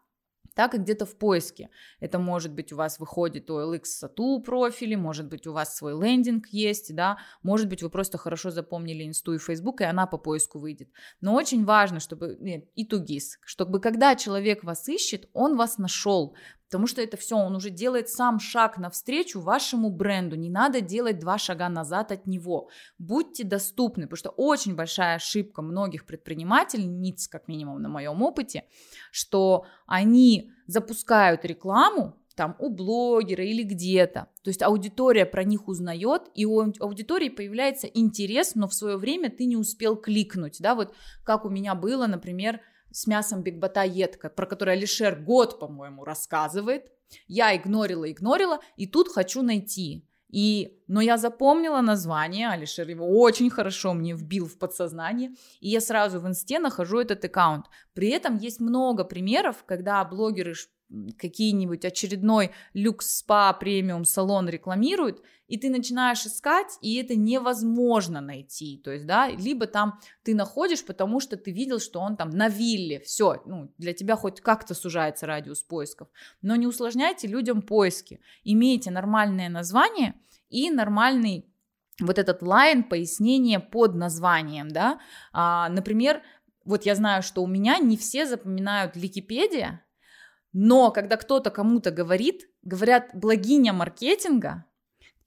так и где-то в поиске. Это может быть у вас выходит OLX Satu профили, может быть у вас свой лендинг есть, да, может быть вы просто хорошо запомнили инсту и Facebook, и она по поиску выйдет. Но очень важно, чтобы, нет, и тугис, чтобы когда человек вас ищет, он вас нашел, Потому что это все, он уже делает сам шаг навстречу вашему бренду. Не надо делать два шага назад от него. Будьте доступны, потому что очень большая ошибка многих предпринимательниц, как минимум на моем опыте, что они запускают рекламу, там у блогера или где-то. То есть аудитория про них узнает, и у аудитории появляется интерес, но в свое время ты не успел кликнуть, да, вот как у меня было, например, с мясом бигбата едка, про который Алишер год, по-моему, рассказывает. Я игнорила, игнорила, и тут хочу найти. И, но я запомнила название, Алишер его очень хорошо мне вбил в подсознание, и я сразу в инсте нахожу этот аккаунт. При этом есть много примеров, когда блогеры какие-нибудь очередной люкс-спа премиум салон рекламируют, и ты начинаешь искать, и это невозможно найти. То есть, да, либо там ты находишь, потому что ты видел, что он там на вилле, все, ну, для тебя хоть как-то сужается радиус поисков. Но не усложняйте людям поиски. Имейте нормальное название и нормальный вот этот лайн пояснение под названием, да. А, например, вот я знаю, что у меня не все запоминают Википедия, но когда кто-то кому-то говорит, говорят благиня маркетинга,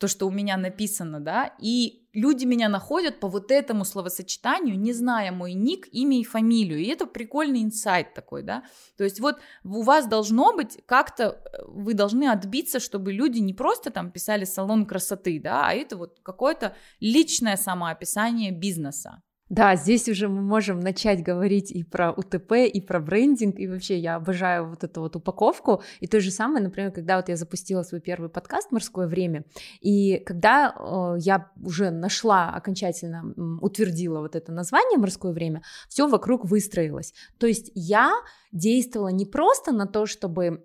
то, что у меня написано, да, и люди меня находят по вот этому словосочетанию, не зная мой ник, имя и фамилию, и это прикольный инсайт такой, да, то есть вот у вас должно быть как-то, э, вы должны отбиться, чтобы люди не просто там писали салон красоты, да, а это вот какое-то личное самоописание бизнеса. Да, здесь уже мы можем начать говорить и про УТП, и про брендинг, и вообще я обожаю вот эту вот упаковку. И то же самое, например, когда вот я запустила свой первый подкаст «Морское время», и когда э, я уже нашла окончательно, утвердила вот это название «Морское время», все вокруг выстроилось. То есть я действовала не просто на то, чтобы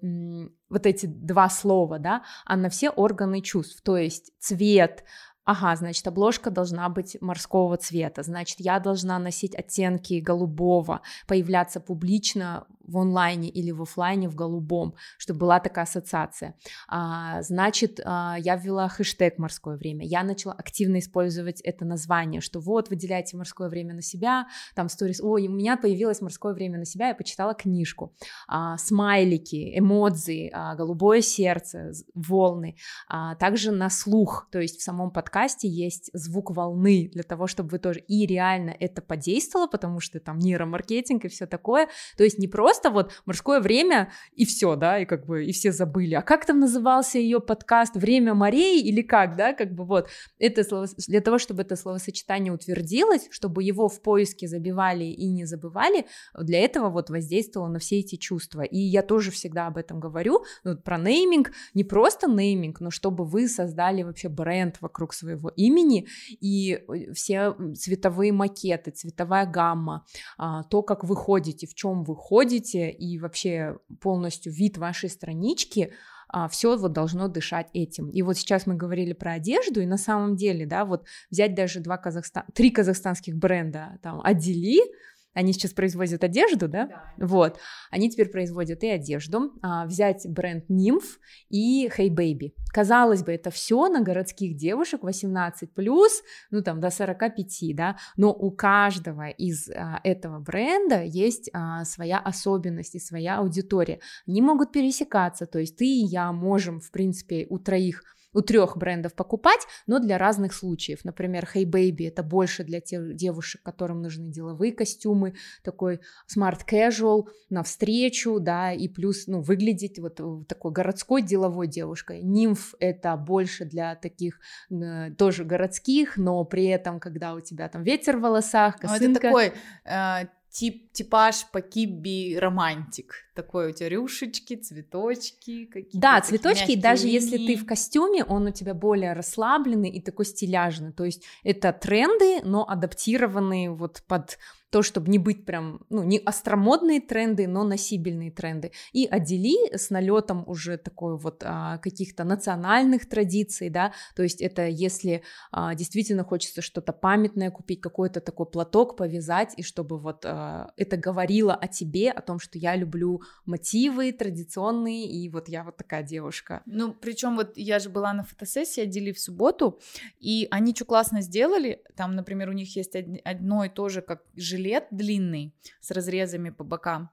вот эти два слова, да, а на все органы чувств, то есть цвет, ага, значит, обложка должна быть морского цвета, значит, я должна носить оттенки голубого, появляться публично в онлайне или в офлайне в голубом, чтобы была такая ассоциация. А, значит, а, я ввела хэштег «морское время», я начала активно использовать это название, что вот, выделяйте морское время на себя, там сторис, ой, у меня появилось морское время на себя, я почитала книжку, а, смайлики, эмодзи, а, голубое сердце, волны, а, также на слух, то есть в самом подкасте есть звук волны для того, чтобы вы тоже и реально это подействовало, потому что там нейромаркетинг и все такое, то есть не просто просто вот морское время и все, да, и как бы и все забыли. А как там назывался ее подкаст «Время морей» или как, да, как бы вот это слово, для того, чтобы это словосочетание утвердилось, чтобы его в поиске забивали и не забывали, для этого вот воздействовало на все эти чувства. И я тоже всегда об этом говорю, ну, про нейминг, не просто нейминг, но чтобы вы создали вообще бренд вокруг своего имени и э, все цветовые макеты, цветовая гамма, а, то, как вы ходите, в чем вы ходите, ходите и вообще полностью вид вашей странички, а, все вот должно дышать этим. И вот сейчас мы говорили про одежду, и на самом деле, да, вот взять даже два Казахстан, три казахстанских бренда, там, Адели, они сейчас производят одежду, да? да вот, они теперь производят и одежду. А, взять бренд Nymph и Hey Baby. Казалось бы, это все на городских девушек 18 плюс, ну там до 45, да, но у каждого из а, этого бренда есть а, своя особенность и своя аудитория. Они могут пересекаться, то есть ты и я можем, в принципе, у троих у трех брендов покупать, но для разных случаев. Например, Hey Baby это больше для тех девушек, которым нужны деловые костюмы, такой smart casual на встречу, да, и плюс, ну, выглядеть вот э, такой городской деловой девушкой. Нимф это больше для таких э, тоже городских, но при этом, когда у тебя там ветер в волосах, косынка. Ну, это такой э, тип, типаж по кибби романтик. Такой у тебя рюшечки, цветочки какие-то. Да, цветочки, и даже если ты в костюме, он у тебя более расслабленный и такой стиляжный. То есть это тренды, но адаптированные вот под то, чтобы не быть прям, ну, не остромодные тренды, но носибельные тренды. И отдели с налетом уже такой вот а, каких-то национальных традиций, да, то есть это если а, действительно хочется что-то памятное купить, какой-то такой платок повязать, и чтобы вот а, это говорило о тебе, о том, что я люблю мотивы традиционные, и вот я вот такая девушка. Ну, причем вот я же была на фотосессии отдели в субботу, и они что классно сделали, там, например, у них есть одно и то же, как жилет длинный с разрезами по бокам.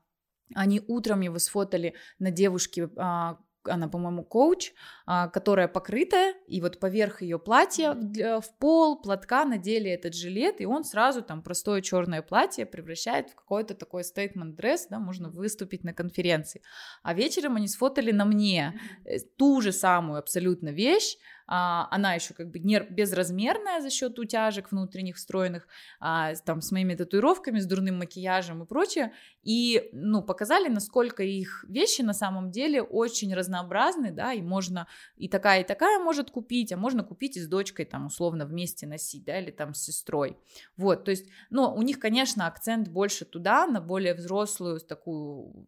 Они утром его сфотали на девушке, а, она, по-моему, коуч, а, которая покрытая, и вот поверх ее платья в пол платка надели этот жилет, и он сразу там простое черное платье превращает в какой-то такой statement дресс, да, можно выступить на конференции. А вечером они сфотали на мне э, ту же самую абсолютно вещь, а, она еще как бы не, безразмерная за счет утяжек внутренних встроенных, а, там с моими татуировками, с дурным макияжем и прочее, и, ну, показали, насколько их вещи на самом деле очень разнообразны, да, и можно и такая, и такая может купить, а можно купить и с дочкой там условно вместе носить, да, или там с сестрой, вот, то есть, ну, у них, конечно, акцент больше туда, на более взрослую такую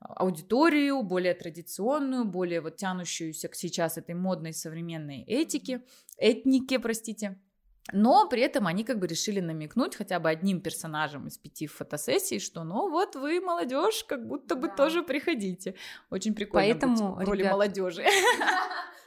аудиторию, более традиционную, более вот тянущуюся к сейчас этой модной современной этике, этнике, простите. Но при этом они как бы решили намекнуть хотя бы одним персонажем из пяти фотосессий, что ну вот вы молодежь, как будто бы да. тоже приходите. Очень прикольно Поэтому, быть в роли ребят... молодежи. (laughs) (laughs)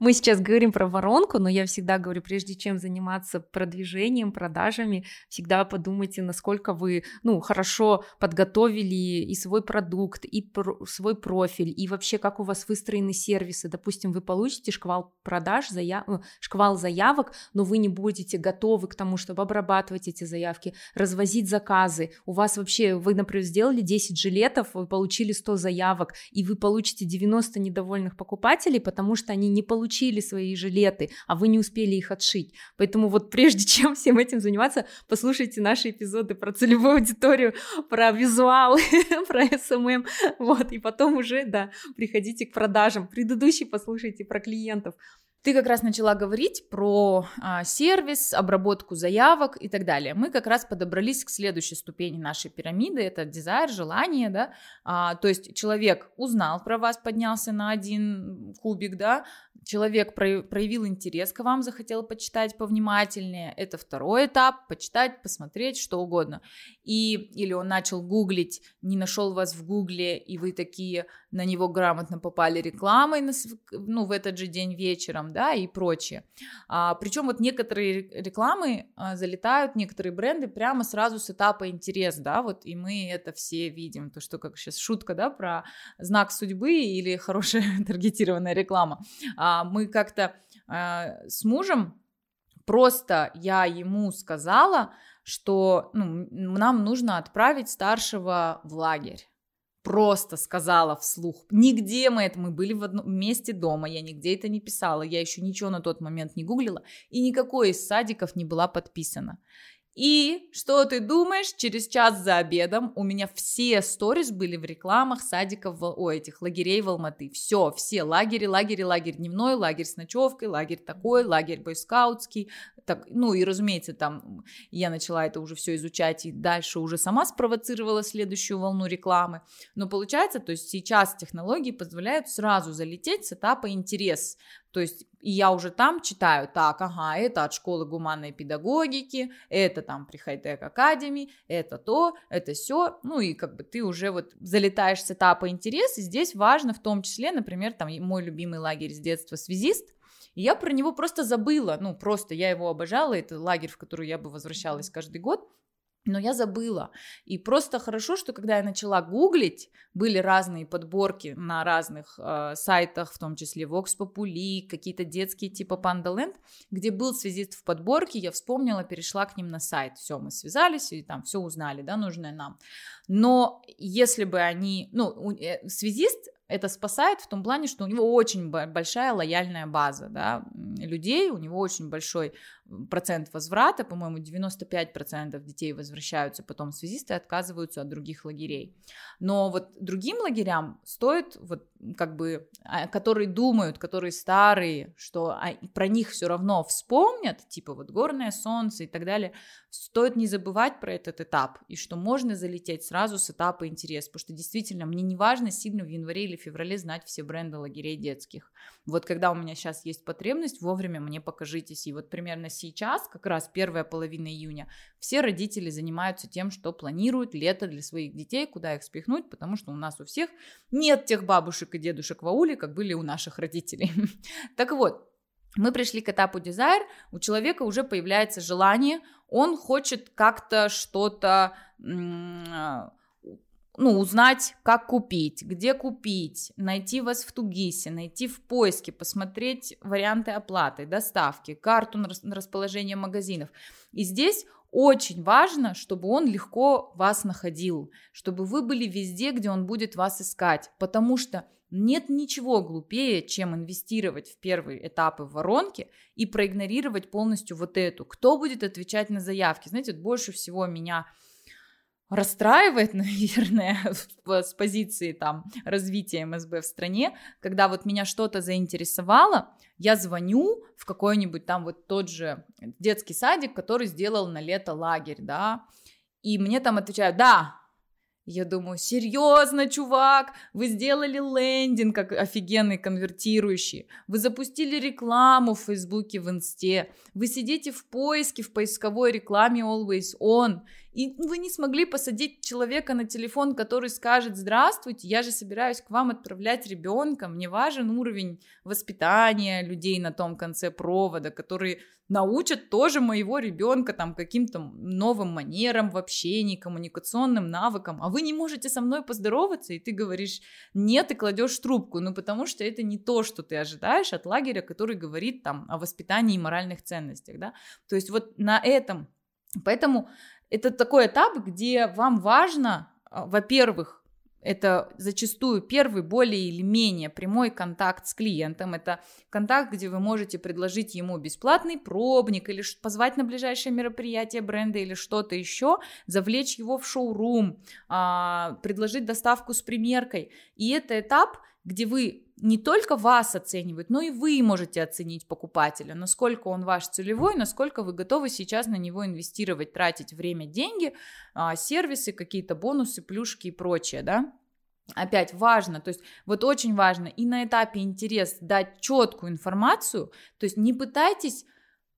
Мы сейчас говорим про воронку, но я всегда говорю, прежде чем заниматься продвижением, продажами, всегда подумайте, насколько вы, ну, хорошо подготовили и свой продукт, и про- свой профиль, и вообще как у вас выстроены сервисы. Допустим, вы получите шквал продаж, заяв... Э, шквал заявок, но вы не будете готовы к тому, чтобы обрабатывать эти заявки, развозить заказы. У вас вообще, вы, например, сделали 10 жилетов, вы получили 100 заявок, и вы получите 90 недовольных покупателей, потому что они не получили получили свои жилеты, а вы не успели их отшить. Поэтому вот прежде (laughs) чем всем этим заниматься, послушайте наши эпизоды про целевую аудиторию, про визуал, (laughs) про SMM, вот, и потом уже, да, приходите к продажам. Предыдущий послушайте про клиентов. Ты как раз начала говорить про а, сервис, обработку заявок и так далее. Мы как раз подобрались к следующей ступени нашей пирамиды. Это дизайн, желание, да. А, то есть человек узнал про вас, поднялся на один кубик, да. Человек проявил интерес к вам, захотел почитать повнимательнее. Это второй этап, почитать, посмотреть, что угодно. И или он начал гуглить, не нашел вас в гугле, и вы такие на него грамотно попали рекламой, ну, в этот же день вечером, да, и прочее. А, причем вот некоторые рекламы а, залетают, некоторые бренды прямо сразу с этапа интерес, да, вот, и мы это все видим, то, что как сейчас шутка, да, про знак судьбы или хорошая (laughs) таргетированная реклама. А, мы как-то а, с мужем просто я ему сказала, что ну, нам нужно отправить старшего в лагерь просто сказала вслух. Нигде мы это, мы были в одном месте дома, я нигде это не писала, я еще ничего на тот момент не гуглила, и никакой из садиков не была подписана. И что ты думаешь, через час за обедом у меня все сторис были в рекламах садиков, о, этих лагерей в Алматы. Все, все лагеря, лагерь, лагерь дневной, лагерь с ночевкой, лагерь такой, лагерь бойскаутский. Так, ну и, разумеется, там я начала это уже все изучать и дальше уже сама спровоцировала следующую волну рекламы. Но получается, то есть сейчас технологии позволяют сразу залететь с этапа интерес То есть и я уже там читаю, так, ага, это от школы гуманной педагогики, это там при Хайтек Академии, это то, это все, ну и как бы ты уже вот залетаешь с этапа интерес, и здесь важно в том числе, например, там мой любимый лагерь с детства «Связист», и я про него просто забыла, ну просто я его обожала, это лагерь, в который я бы возвращалась каждый год, но я забыла. И просто хорошо, что когда я начала гуглить, были разные подборки на разных э, сайтах, в том числе Vox Populi, какие-то детские типа Pandaland, где был связист в подборке, я вспомнила, перешла к ним на сайт. Все, мы связались и там все узнали, да, нужное нам. Но если бы они, ну, э, связист это спасает в том плане, что у него очень большая лояльная база да, людей, у него очень большой процент возврата, по-моему, 95% детей возвращаются потом связисты отказываются от других лагерей. Но вот другим лагерям стоит, вот как бы, а, которые думают, которые старые, что а, про них все равно вспомнят, типа вот горное солнце и так далее, стоит не забывать про этот этап, и что можно залететь сразу с этапа интерес, потому что действительно мне не важно сильно в январе или феврале знать все бренды лагерей детских. Вот когда у меня сейчас есть потребность, вовремя мне покажитесь. И вот примерно сейчас, как раз первая половина июня, все родители занимаются тем, что планируют лето для своих детей, куда их спихнуть, потому что у нас у всех нет тех бабушек и дедушек в ауле, как были у наших родителей. (laughs) Так вот, мы пришли к этапу дизайр, у человека уже появляется желание, он хочет как-то что-то ну, узнать, как купить, где купить, найти вас в Тугисе, найти в поиске, посмотреть варианты оплаты, доставки, карту на расположение магазинов. И здесь очень важно, чтобы он легко вас находил, чтобы вы были везде, где он будет вас искать, потому что нет ничего глупее, чем инвестировать в первые этапы в воронке и проигнорировать полностью вот эту. Кто будет отвечать на заявки? Знаете, больше всего меня расстраивает, (laughs) наверное, с позиции там развития МСБ в стране, когда вот меня что-то заинтересовало, я звоню в какой-нибудь там вот тот же детский садик, который сделал на лето лагерь, да, и мне там отвечают, да, я думаю, серьезно, чувак, вы сделали лендинг как офигенный конвертирующий, вы запустили рекламу в Фейсбуке, в Инсте, вы сидите в поиске, в поисковой рекламе Always On, и вы не смогли посадить человека на телефон, который скажет, здравствуйте, я же собираюсь к вам отправлять ребенка, мне важен уровень воспитания людей на том конце провода, которые научат тоже моего ребенка там каким-то новым манерам в общении, коммуникационным навыкам, а вы не можете со мной поздороваться, и ты говоришь нет и кладешь трубку, ну потому что это не то, что ты ожидаешь от лагеря, который говорит там о воспитании и моральных ценностях, да, то есть вот на этом, поэтому это такой этап, где вам важно, а, во-первых, это зачастую первый более или менее прямой контакт с клиентом. Это контакт, где вы можете предложить ему бесплатный пробник или позвать на ближайшее мероприятие бренда или что-то еще, завлечь его в шоурум, а, предложить доставку с примеркой. И это этап, где вы не только вас оценивают, но и вы можете оценить покупателя, насколько он ваш целевой, насколько вы готовы сейчас на него инвестировать, тратить время, деньги, а, сервисы, какие-то бонусы, плюшки и прочее, да. Опять важно, то есть вот очень важно и на этапе интерес дать четкую информацию, то есть не пытайтесь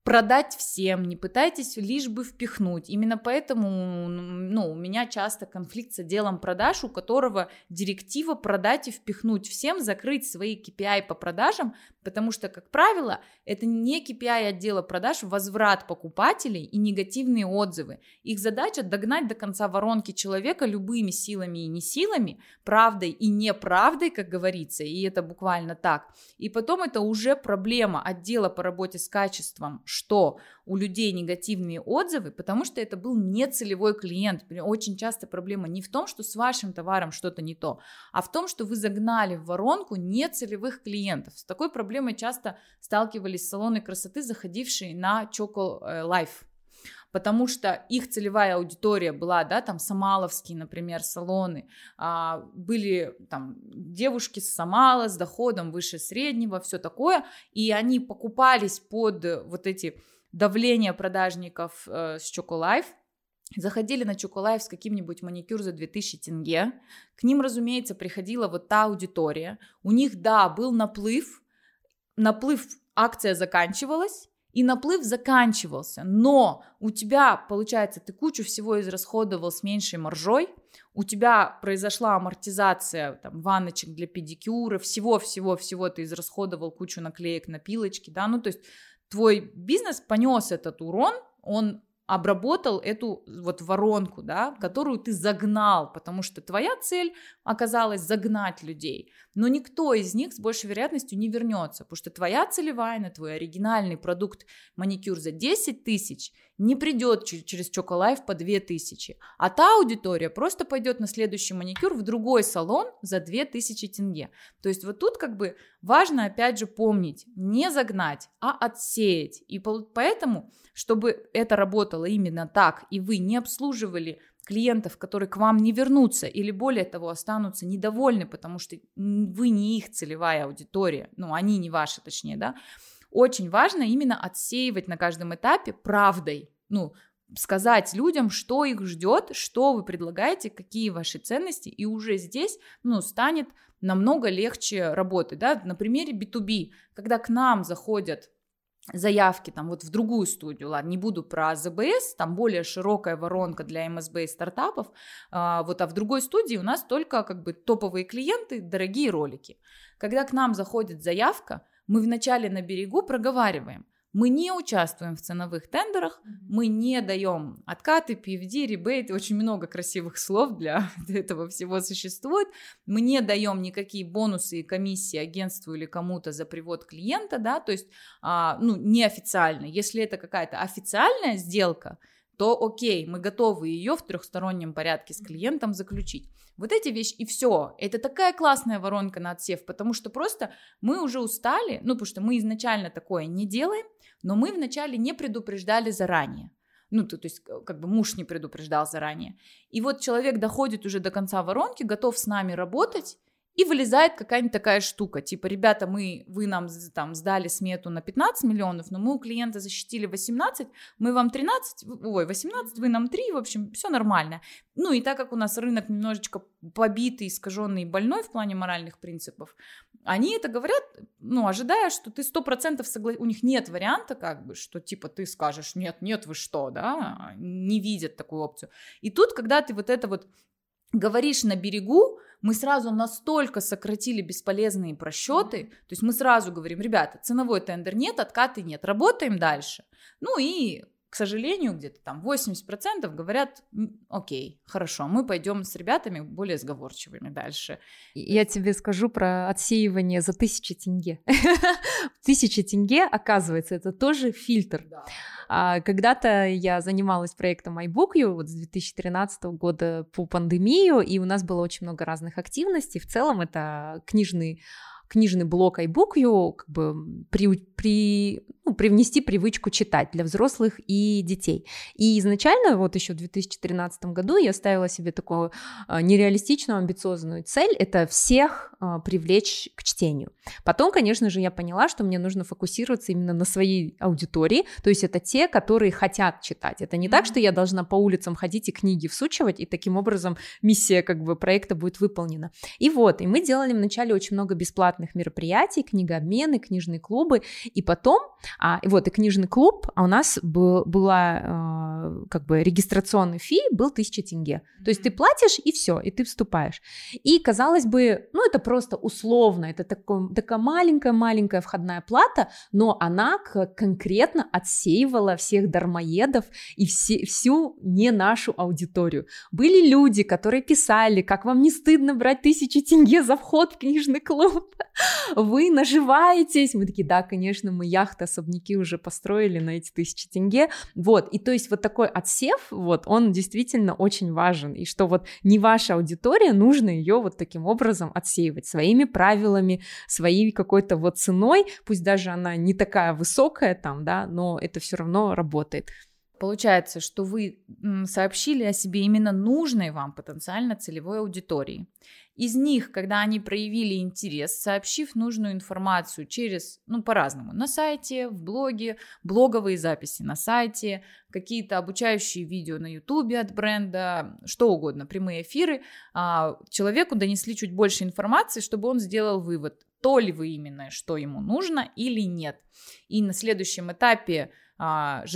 продать всем, не пытайтесь лишь бы впихнуть. Именно поэтому ну, у меня часто конфликт с отделом продаж, у которого директива продать и впихнуть всем, закрыть свои KPI по продажам, потому что, как правило, это не KPI отдела продаж, возврат покупателей и негативные отзывы. Их задача догнать до конца воронки человека любыми силами и не силами, правдой и неправдой, как говорится, и это буквально так. И потом это уже проблема отдела по работе с качеством, что у людей негативные отзывы, потому что это был не целевой клиент. Очень часто проблема не в том, что с вашим товаром что-то не то, а в том, что вы загнали в воронку нецелевых клиентов. С такой проблемой часто сталкивались салоны красоты, заходившие на Choco э, Life потому что их целевая аудитория была, да, там самаловские, например, салоны, а, были там девушки с Самала, с доходом выше среднего, все такое, и они покупались под вот эти давления продажников э, с Чоколайф, заходили на Чоколайф с каким-нибудь маникюр за 2000 тенге, к ним, разумеется, приходила вот та аудитория, у них, да, был наплыв, наплыв, акция заканчивалась, и наплыв заканчивался, но у тебя, получается, ты кучу всего израсходовал с меньшей маржой, у тебя произошла амортизация там, ванночек для педикюра, всего-всего-всего ты израсходовал кучу наклеек на пилочки, да, ну то есть твой бизнес понес этот урон, он обработал эту вот воронку, да, которую ты загнал, потому что твоя цель оказалась загнать людей, но никто из них с большей вероятностью не вернется, потому что твоя целевая на твой оригинальный продукт маникюр за 10 тысяч не придет через Чоколайф по 2000, а та аудитория просто пойдет на следующий маникюр в другой салон за 2000 тенге. То есть вот тут как бы важно опять же помнить, не загнать, а отсеять. И поэтому, чтобы это работало именно так, и вы не обслуживали клиентов, которые к вам не вернутся или более того останутся недовольны, потому что вы не их целевая аудитория, ну они не ваши точнее, да, очень важно именно отсеивать на каждом этапе правдой, ну, сказать людям, что их ждет, что вы предлагаете, какие ваши ценности, и уже здесь, ну, станет намного легче работать, да, на примере B2B, когда к нам заходят заявки там вот в другую студию, ладно, не буду про ЗБС, там более широкая воронка для МСБ и стартапов, а, вот, а в другой студии у нас только как бы топовые клиенты, дорогие ролики. Когда к нам заходит заявка, мы вначале на берегу проговариваем, мы не участвуем в ценовых тендерах, мы не даем откаты, PFD, ребейты, очень много красивых слов для (laughs) этого всего существует. Мы не даем никакие бонусы и комиссии агентству или кому-то за привод клиента, да, то есть, а, ну, неофициально. Если это какая-то официальная сделка, то окей, мы готовы ее в трехстороннем порядке с клиентом заключить. Вот эти вещи, и все. Это такая классная воронка на отсев, потому что просто мы уже устали, ну, потому что мы изначально такое не делаем, но мы вначале не предупреждали заранее. Ну, то, то есть, как бы муж не предупреждал заранее. И вот человек доходит уже до конца воронки, готов с нами работать, и вылезает какая-нибудь такая штука, типа, ребята, мы, вы нам там сдали смету на 15 миллионов, но мы у клиента защитили 18, мы вам 13, ой, 18, вы нам 3, в общем, все нормально. Ну и так как у нас рынок немножечко побитый, искаженный и больной в плане моральных принципов, они это говорят, ну, ожидая, что ты 100% согласен, у них нет варианта, как бы, что типа ты скажешь, нет, нет, вы что, да, не видят такую опцию. И тут, когда ты вот это вот говоришь на берегу, мы сразу настолько сократили бесполезные просчеты, то есть мы сразу говорим, ребята, ценовой тендер нет, откаты нет, работаем дальше. Ну и к сожалению, где-то там 80% говорят, окей, хорошо, мы пойдем с ребятами более сговорчивыми дальше. Я тебе скажу про отсеивание за тысячи тенге. (laughs) Тысяча тенге, оказывается, это тоже фильтр. А, когда-то я занималась проектом iBookU вот с 2013 года по пандемию, и у нас было очень много разных активностей. В целом это книжный книжный блок iBookU как бы при, при, ну, привнести привычку читать для взрослых и детей. И изначально, вот еще в 2013 году я ставила себе такую а, нереалистичную, амбициозную цель, это всех а, привлечь к чтению. Потом, конечно же, я поняла, что мне нужно фокусироваться именно на своей аудитории, то есть это те, которые хотят читать. Это не mm-hmm. так, что я должна по улицам ходить и книги всучивать, и таким образом миссия как бы проекта будет выполнена. И вот, и мы делали вначале очень много бесплатных бесплатных мероприятий, книгообмены, книжные клубы, и потом, а, вот и книжный клуб, а у нас был, была э, как бы регистрационный фи был 1000 тенге, то есть ты платишь и все, и ты вступаешь, и казалось бы, ну это просто условно, это такой, такая маленькая-маленькая входная плата, но она конкретно отсеивала всех дармоедов и все, всю не нашу аудиторию. Были люди, которые писали, как вам не стыдно брать тысячи тенге за вход в книжный клуб (laughs) вы наживаетесь. Мы такие, да, конечно, мы яхты, особняки уже построили на эти тысячи тенге. Вот, и то есть вот такой отсев, вот, он действительно очень важен. И что вот не ваша аудитория, нужно ее вот таким образом отсеивать своими правилами, своей какой-то вот ценой, пусть даже она не такая высокая там, да, но это все равно работает. Получается, что вы сообщили о себе именно нужной вам потенциально целевой аудитории. Из них, когда они проявили интерес, сообщив нужную информацию через, ну, по-разному, на сайте, в блоге, блоговые записи на сайте, какие-то обучающие видео на ютубе от бренда, что угодно, прямые эфиры, а, человеку донесли чуть больше информации, чтобы он сделал вывод, то ли вы именно, что ему нужно или нет. И на следующем этапе а, а,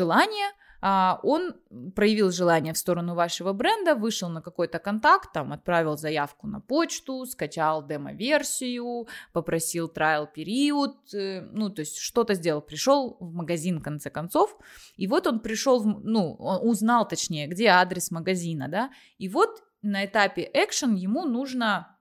он проявил желание в сторону вашего бренда, вышел на какой-то контакт, там, отправил заявку на почту, скачал демо-версию, попросил трайл-период, э, ну, то есть что-то сделал, пришел в магазин, в конце концов, и вот он пришел, в, ну, узнал, точнее, где адрес магазина, да, и вот на этапе экшен ему нужно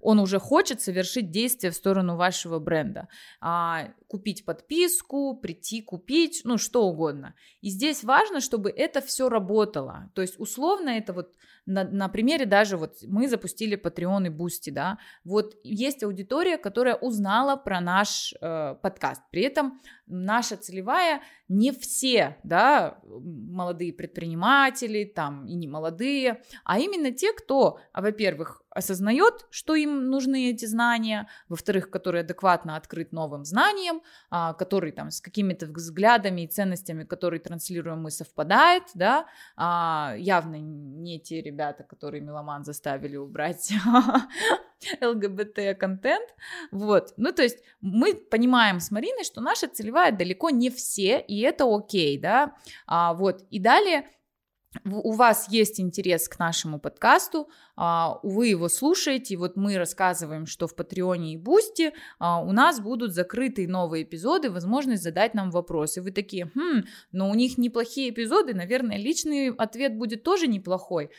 он уже хочет совершить действие в сторону вашего бренда. А, купить подписку, прийти купить, ну что угодно. И здесь важно, чтобы это все работало. То есть условно это вот на, на примере даже вот мы запустили Patreon и Boosty, да, вот есть аудитория, которая узнала про наш э, подкаст. При этом наша целевая не все, да, молодые предприниматели, там, и не молодые, а именно те, кто, во-первых, осознает, что им нужны эти знания, во-вторых, который адекватно открыт новым знаниям, а, который там с какими-то взглядами и ценностями, которые транслируем мы, совпадает, да, а, явно не те ребята, которые Меломан заставили убрать (laughs) ЛГБТ-контент, вот, ну, то есть мы понимаем с Мариной, что наша целевая далеко не все, и это окей, да, а, вот, и далее у вас есть интерес к нашему подкасту, а, вы его слушаете, вот мы рассказываем, что в Патреоне и Бусти а, у нас будут закрытые новые эпизоды, возможность задать нам вопросы. Вы такие, хм, но у них неплохие эпизоды, наверное, личный ответ будет тоже неплохой.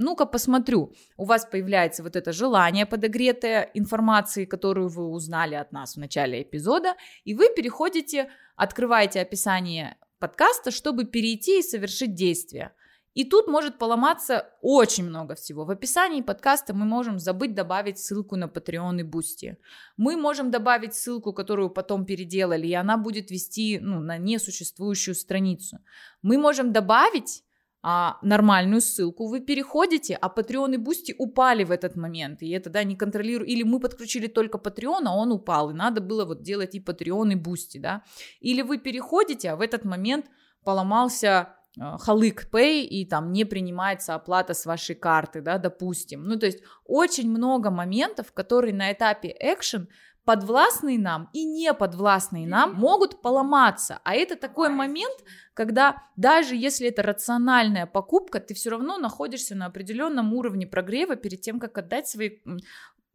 Ну-ка посмотрю, у вас появляется вот это желание подогретое информации, которую вы узнали от нас в начале эпизода, и вы переходите, открываете описание подкаста, чтобы перейти и совершить действие. И тут может поломаться очень много всего. В описании подкаста мы можем забыть добавить ссылку на Patreon и Boosty. Мы можем добавить ссылку, которую потом переделали, и она будет вести ну, на несуществующую страницу. Мы можем добавить а, нормальную ссылку, вы переходите, а Patreon и Boosty упали в этот момент, и это, да, не контролирую, или мы подключили только Patreon, а он упал, и надо было вот делать и Patreon, и Boosty, да, или вы переходите, а в этот момент поломался Э, халык Pay и там не принимается оплата с вашей карты, да, допустим. Ну, то есть очень много моментов, которые на этапе action подвластные нам и не подвластные нам могут поломаться. А это такой момент, когда даже если это рациональная покупка, ты все равно находишься на определенном уровне прогрева перед тем, как отдать свои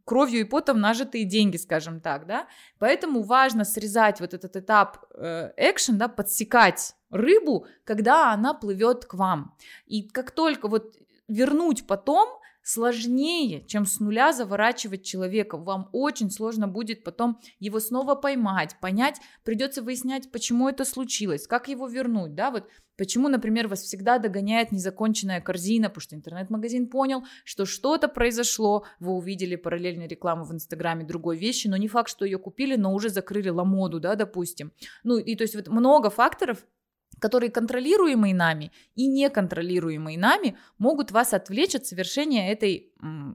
кровью и потом нажитые деньги, скажем так, да. Поэтому важно срезать вот этот этап экшен, да, подсекать рыбу, когда она плывет к вам. И как только вот вернуть потом, сложнее, чем с нуля заворачивать человека. Вам очень сложно будет потом его снова поймать, понять, придется выяснять, почему это случилось, как его вернуть, да, вот Почему, например, вас всегда догоняет незаконченная корзина, потому что интернет-магазин понял, что что-то произошло, вы увидели параллельную рекламу в Инстаграме другой вещи, но не факт, что ее купили, но уже закрыли ламоду, да, допустим. Ну, и то есть вот много факторов, которые контролируемые нами и неконтролируемые нами могут вас отвлечь от совершения этой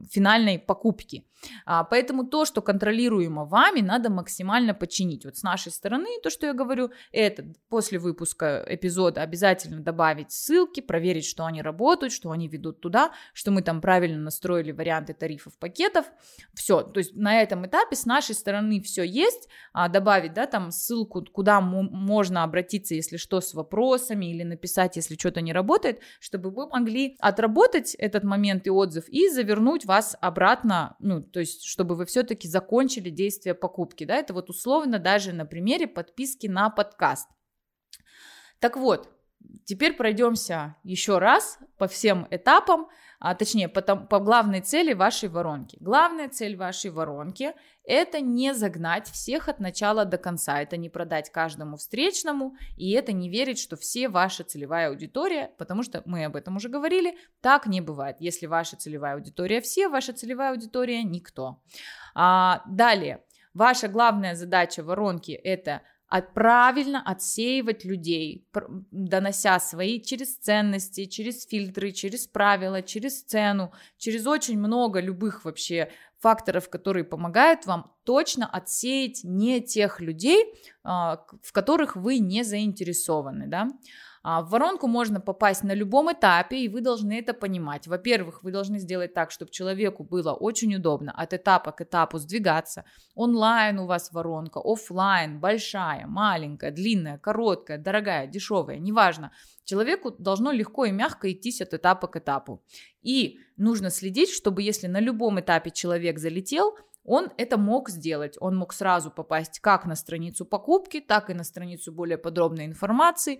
финальной покупки. А, поэтому то, что контролируемо вами, надо максимально подчинить. Вот с нашей стороны, то, что я говорю, это после выпуска эпизода обязательно добавить ссылки, проверить, что они работают, что они ведут туда, что мы там правильно настроили варианты тарифов, пакетов. Все, то есть на этом этапе с нашей стороны все есть. А, добавить, да, там ссылку, куда можно обратиться, если что, с вопросами или написать, если что-то не работает, чтобы вы могли отработать этот момент и отзыв и завернуть вас обратно, ну, то есть чтобы вы все-таки закончили действие покупки, да, это вот условно даже на примере подписки на подкаст. Так вот, теперь пройдемся еще раз по всем этапам, а, точнее, по, по главной цели вашей воронки. Главная цель вашей воронки – это не загнать всех от начала до конца, это не продать каждому встречному, и это не верить, что все ваша целевая аудитория, потому что мы об этом уже говорили, так не бывает. Если ваша целевая аудитория все, ваша целевая аудитория никто. А, далее, ваша главная задача воронки – это от, правильно отсеивать людей, донося свои через ценности, через фильтры, через правила, через цену, через очень много любых вообще факторов, которые помогают вам точно отсеять не тех людей, а, в которых вы не заинтересованы, да. А, в воронку можно попасть на любом этапе, и вы должны это понимать. Во-первых, вы должны сделать так, чтобы человеку было очень удобно от этапа к этапу сдвигаться. Онлайн у вас воронка, офлайн, большая, маленькая, длинная, короткая, дорогая, дешевая, неважно. Человеку должно легко и мягко идти от этапа к этапу. И нужно следить, чтобы если на любом этапе человек залетел, он это мог сделать. Он мог сразу попасть как на страницу покупки, так и на страницу более подробной информации,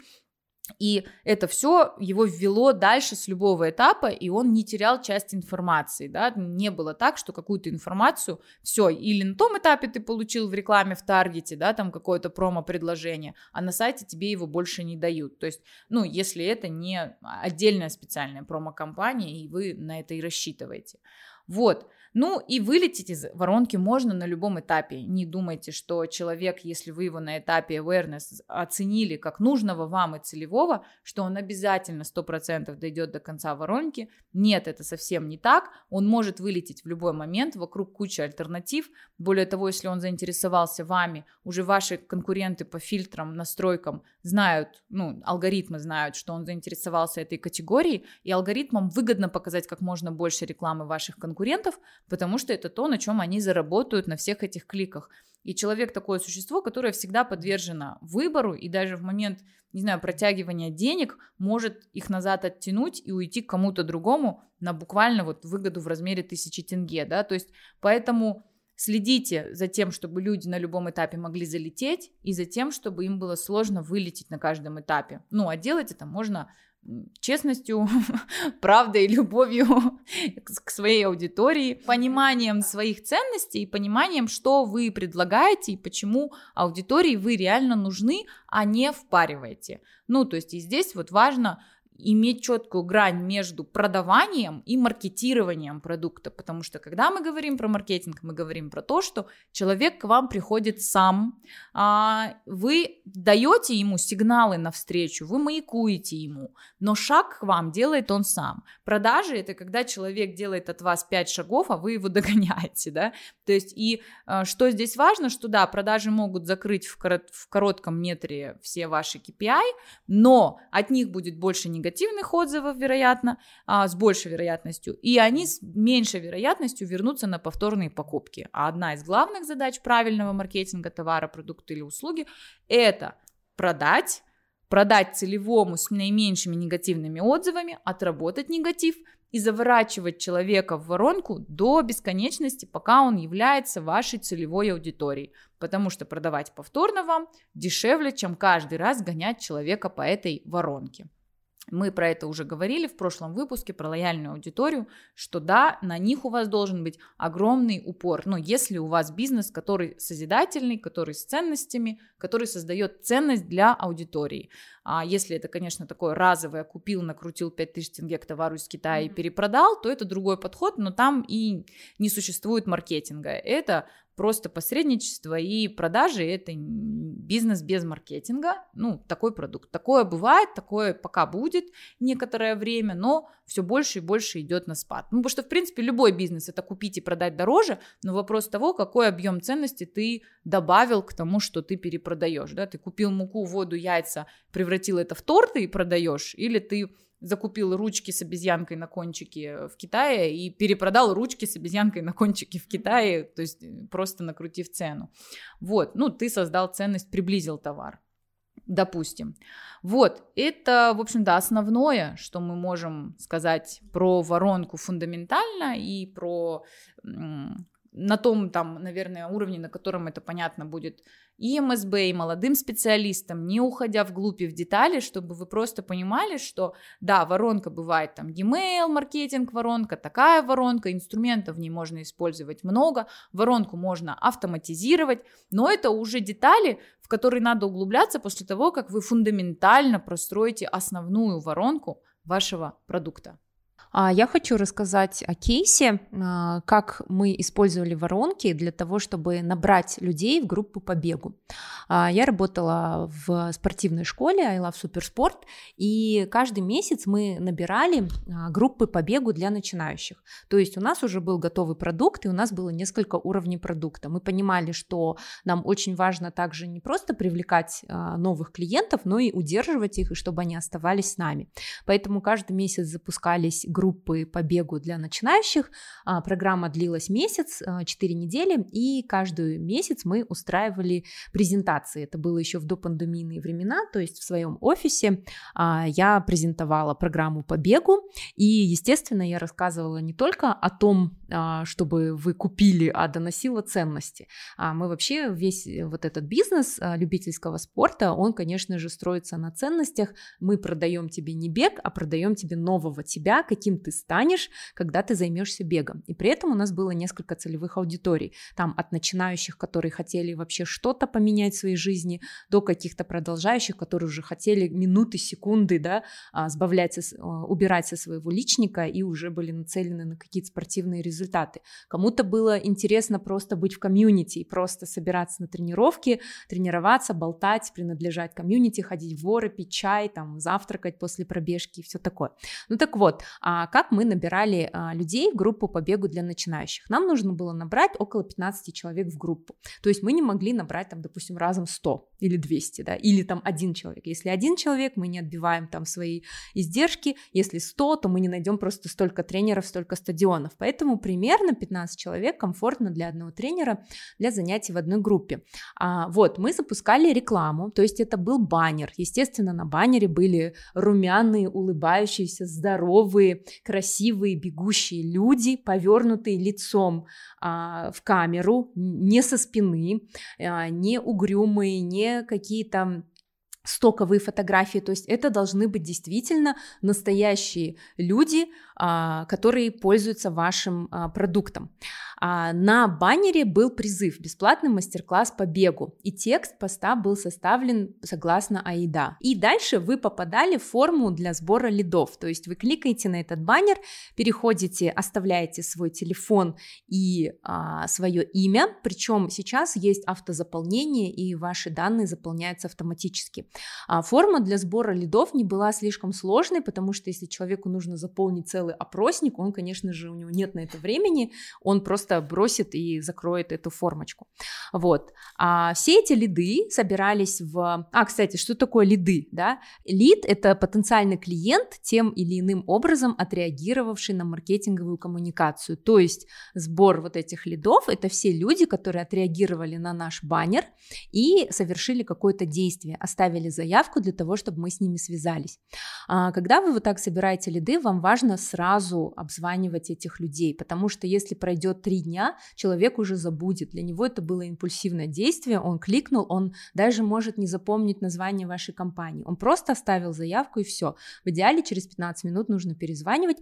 и это все его ввело дальше с любого этапа, и он не терял часть информации, да, не было так, что какую-то информацию, все, или на том этапе ты получил в рекламе в Таргете, да, там какое-то промо-предложение, а на сайте тебе его больше не дают, то есть, ну, если это не отдельная специальная промо-компания, и вы на это и рассчитываете. Вот, ну и вылететь из воронки можно на любом этапе. Не думайте, что человек, если вы его на этапе awareness оценили как нужного вам и целевого, что он обязательно 100% дойдет до конца воронки. Нет, это совсем не так. Он может вылететь в любой момент, вокруг куча альтернатив. Более того, если он заинтересовался вами, уже ваши конкуренты по фильтрам, настройкам знают, ну, алгоритмы знают, что он заинтересовался этой категорией, и алгоритмам выгодно показать как можно больше рекламы ваших конкурентов, потому что это то, на чем они заработают на всех этих кликах. И человек такое существо, которое всегда подвержено выбору, и даже в момент, не знаю, протягивания денег может их назад оттянуть и уйти к кому-то другому на буквально вот выгоду в размере тысячи тенге, да, то есть поэтому следите за тем, чтобы люди на любом этапе могли залететь, и за тем, чтобы им было сложно вылететь на каждом этапе. Ну, а делать это можно честностью, (laughs) правдой, любовью (laughs) к своей аудитории, пониманием своих ценностей пониманием, что вы предлагаете и почему аудитории вы реально нужны, а не впариваете. Ну, то есть и здесь вот важно иметь четкую грань между продаванием и маркетированием продукта, потому что когда мы говорим про маркетинг, мы говорим про то, что человек к вам приходит сам, а, вы даете ему сигналы навстречу, вы маякуете ему, но шаг к вам делает он сам. Продажи это когда человек делает от вас 5 шагов, а вы его (laughs) догоняете, да, то есть и а, что здесь важно, что да, продажи могут закрыть в, корот, в коротком метре все ваши KPI, но от них будет больше негатива, негативных отзывов, вероятно, а, с большей вероятностью, и они с меньшей вероятностью вернутся на повторные покупки. А одна из главных задач правильного маркетинга товара, продукта или услуги – это продать, продать целевому с наименьшими негативными отзывами, отработать негатив и заворачивать человека в воронку до бесконечности, пока он является вашей целевой аудиторией. Потому что продавать повторно вам дешевле, чем каждый раз гонять человека по этой воронке. Мы про это уже говорили в прошлом выпуске про лояльную аудиторию, что да, на них у вас должен быть огромный упор. Но если у вас бизнес, который созидательный, который с ценностями, который создает ценность для аудитории. А если это, конечно, такое разовое, купил, накрутил 5000 тенге к товару из Китая и перепродал, то это другой подход, но там и не существует маркетинга. Это просто посредничество и продажи это бизнес без маркетинга, ну, такой продукт. Такое бывает, такое пока будет некоторое время, но все больше и больше идет на спад. Ну, потому что, в принципе, любой бизнес это купить и продать дороже, но вопрос того, какой объем ценности ты добавил к тому, что ты перепродаешь, да, ты купил муку, воду, яйца, превратил это в торты и продаешь, или ты закупил ручки с обезьянкой на кончике в Китае и перепродал ручки с обезьянкой на кончике в Китае, то есть э, просто накрутив цену. Вот, ну, ты создал ценность, приблизил товар, допустим. Вот, это, в общем-то, основное, что мы можем сказать про воронку фундаментально и про на том, там, наверное, уровне, на котором это понятно будет и МСБ, и молодым специалистам, не уходя вглубь и в детали, чтобы вы просто понимали, что, да, воронка бывает там e-mail, маркетинг воронка, такая воронка, инструментов в ней можно использовать много, воронку можно автоматизировать, но это уже детали, в которые надо углубляться после того, как вы фундаментально простроите основную воронку вашего продукта. А я хочу рассказать о кейсе, а, как мы использовали воронки для того, чтобы набрать людей в группу по бегу. А, я работала в спортивной школе I Love Supersport, и каждый месяц мы набирали группы по бегу для начинающих. То есть у нас уже был готовый продукт, и у нас было несколько уровней продукта. Мы понимали, что нам очень важно также не просто привлекать новых клиентов, но и удерживать их, и чтобы они оставались с нами. Поэтому каждый месяц запускались группы по бегу для начинающих. А, программа длилась месяц, 4 а, недели, и каждый месяц мы устраивали презентации. Это было еще в допандемийные времена, то есть в своем офисе а, я презентовала программу по бегу, и, естественно, я рассказывала не только о том, чтобы вы купили, а доносила ценности. Мы вообще весь вот этот бизнес любительского спорта, он, конечно же, строится на ценностях. Мы продаем тебе не бег, а продаем тебе нового тебя, каким ты станешь, когда ты займешься бегом. И при этом у нас было несколько целевых аудиторий. Там от начинающих, которые хотели вообще что-то поменять в своей жизни, до каких-то продолжающих, которые уже хотели минуты, секунды, да, а, сбавлять, а, убирать со своего личника и уже были нацелены на какие-то спортивные результаты. Кому-то было интересно просто быть в комьюнити и просто собираться на тренировки, тренироваться, болтать, принадлежать комьюнити, ходить в воры, пить чай, там, завтракать после пробежки и все такое. Ну так вот, а как мы набирали а, людей в группу по бегу для начинающих. Нам нужно было набрать около 15 человек в группу. То есть мы не могли набрать там, допустим, разом 100 или 200, да, или там один человек. Если один человек, мы не отбиваем там свои издержки. Если 100, то мы не найдем просто столько тренеров, столько стадионов. Поэтому примерно 15 человек комфортно для одного тренера для занятий в одной группе. А, вот, мы запускали рекламу, то есть это был баннер. Естественно, на баннере были румяные, улыбающиеся, здоровые, красивые бегущие люди, повернутые лицом а, в камеру, не со спины, а, не угрюмые, не какие-то стоковые фотографии, то есть это должны быть действительно настоящие люди, которые пользуются вашим а, продуктом. А, на баннере был призыв «Бесплатный мастер-класс по бегу», и текст поста был составлен согласно АИДа. И дальше вы попадали в форму для сбора лидов, то есть вы кликаете на этот баннер, переходите, оставляете свой телефон и а, свое имя, причем сейчас есть автозаполнение, и ваши данные заполняются автоматически. А, форма для сбора лидов не была слишком сложной, потому что если человеку нужно заполнить целый целый опросник, он, конечно же, у него нет на это времени, он просто бросит и закроет эту формочку. Вот. А все эти лиды собирались в... А, кстати, что такое лиды, да? Лид — это потенциальный клиент, тем или иным образом отреагировавший на маркетинговую коммуникацию. То есть сбор вот этих лидов — это все люди, которые отреагировали на наш баннер и совершили какое-то действие, оставили заявку для того, чтобы мы с ними связались. А, когда вы вот так собираете лиды, вам важно сразу сразу обзванивать этих людей, потому что если пройдет три дня, человек уже забудет. Для него это было импульсивное действие, он кликнул, он даже может не запомнить название вашей компании. Он просто оставил заявку и все. В идеале через 15 минут нужно перезванивать,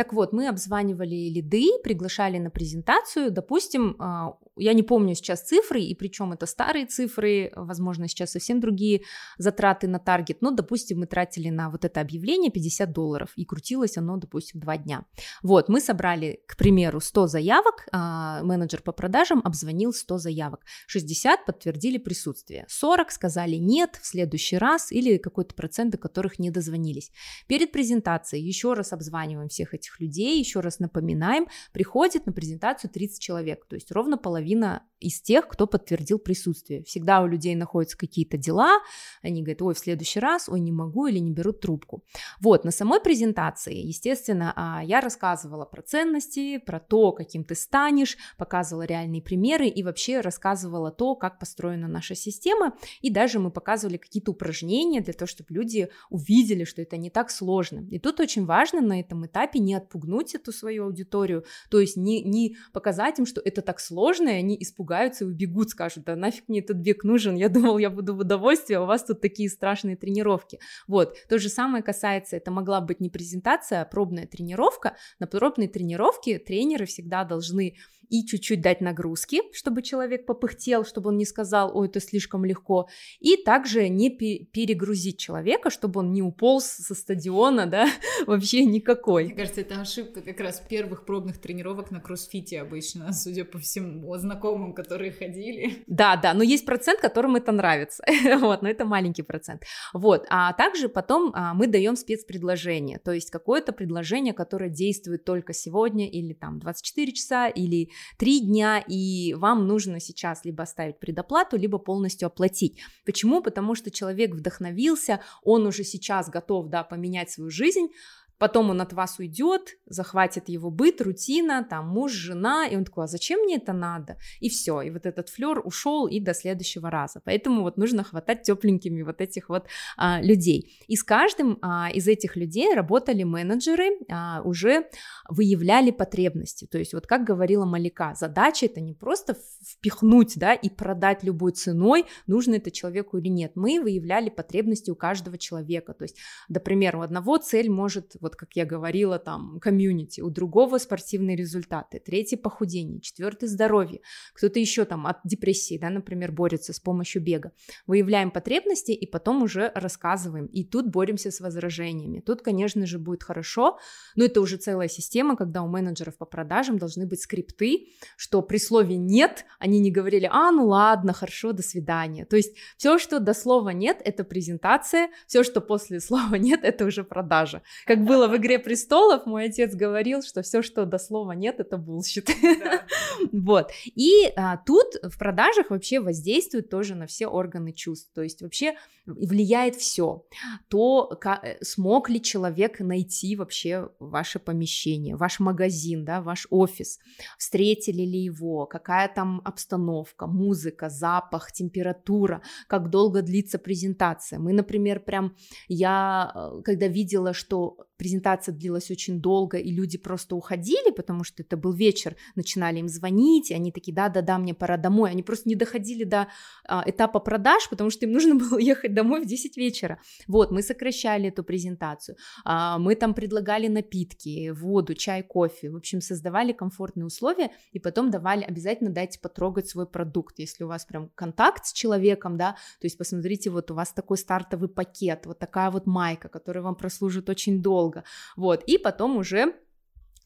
так вот, мы обзванивали лиды, приглашали на презентацию, допустим, а, я не помню сейчас цифры, и причем это старые цифры, возможно, сейчас совсем другие затраты на таргет, но, допустим, мы тратили на вот это объявление 50 долларов, и крутилось оно, допустим, два дня. Вот, мы собрали, к примеру, 100 заявок, а, менеджер по продажам обзвонил 100 заявок, 60 подтвердили присутствие, 40 сказали нет в следующий раз или какой-то процент, до которых не дозвонились. Перед презентацией еще раз обзваниваем всех этих людей, еще раз напоминаем, приходит на презентацию 30 человек, то есть ровно половина из тех, кто подтвердил присутствие. Всегда у людей находятся какие-то дела, они говорят, ой, в следующий раз, ой, не могу или не берут трубку. Вот, на самой презентации, естественно, а, я рассказывала про ценности, про то, каким ты станешь, показывала реальные примеры и вообще рассказывала то, как построена наша система, и даже мы показывали какие-то упражнения для того, чтобы люди увидели, что это не так сложно. И тут очень важно на этом этапе не отпугнуть эту свою аудиторию, то есть не, не показать им, что это так сложно, и они испугаются и убегут, скажут, да нафиг мне этот бег нужен, я думал, я буду в удовольствии, а у вас тут такие страшные тренировки. Вот, то же самое касается, это могла быть не презентация, а пробная тренировка. На пробной тренировке тренеры всегда должны и чуть-чуть дать нагрузки, чтобы человек попыхтел, чтобы он не сказал, ой, это слишком легко, и также не перегрузить человека, чтобы он не уполз со стадиона, да, (laughs) вообще никакой. Мне кажется, это ошибка как раз первых пробных тренировок на кроссфите обычно, (laughs) судя по всем знакомым, которые ходили. Да, да, но есть процент, которым это нравится, (laughs) вот, но это маленький процент. Вот, а также потом а, мы даем спецпредложение, то есть какое-то предложение, которое действует только сегодня или там 24 часа или 3 дня, и вам нужно сейчас либо оставить предоплату, либо полностью оплатить. Почему? Потому что человек вдохновился, он уже сейчас готов, да, поменять свою жизнь, Потом он от вас уйдет, захватит его быт, рутина, там муж, жена, и он такой, а зачем мне это надо? И все, и вот этот флер ушел и до следующего раза. Поэтому вот нужно хватать тепленькими вот этих вот а, людей. И с каждым а, из этих людей работали менеджеры, а, уже выявляли потребности. То есть вот как говорила Малика, задача это не просто впихнуть, да, и продать любой ценой, нужно это человеку или нет. Мы выявляли потребности у каждого человека. То есть, например, у одного цель может вот вот как я говорила, там, комьюнити, у другого спортивные результаты, третий похудение, четвертый здоровье, кто-то еще там от депрессии, да, например, борется с помощью бега. Выявляем потребности и потом уже рассказываем. И тут боремся с возражениями. Тут, конечно же, будет хорошо, но это уже целая система, когда у менеджеров по продажам должны быть скрипты, что при слове «нет» они не говорили «а, ну ладно, хорошо, до свидания». То есть все, что до слова «нет», это презентация, все, что после (laughs) слова «нет», это уже продажа. Как было было в «Игре престолов», мой отец говорил, что все, что до слова нет, это bullshit. (laughs) Вот. И а, тут в продажах вообще воздействует тоже на все органы чувств. То есть вообще влияет все. То, как, э, смог ли человек найти вообще ваше помещение, ваш магазин, да, ваш офис, встретили ли его, какая там обстановка, музыка, запах, температура, как долго длится презентация. Мы, например, прям, я э, когда видела, что презентация длилась очень долго, и люди просто уходили, потому что это был вечер, начинали им звонить, и они такие, да-да-да, мне пора домой. Они просто не доходили до а, этапа продаж, потому что им (laughs) нужно было ехать домой в 10 вечера. Вот, мы сокращали эту презентацию, а, мы там предлагали напитки, воду, чай, кофе, в общем, создавали комфортные условия, и потом давали, обязательно дайте потрогать свой продукт, если у вас прям контакт с человеком, да, то есть посмотрите, вот у вас такой стартовый пакет, вот такая вот майка, которая вам прослужит очень долго, долго. Вот, и потом уже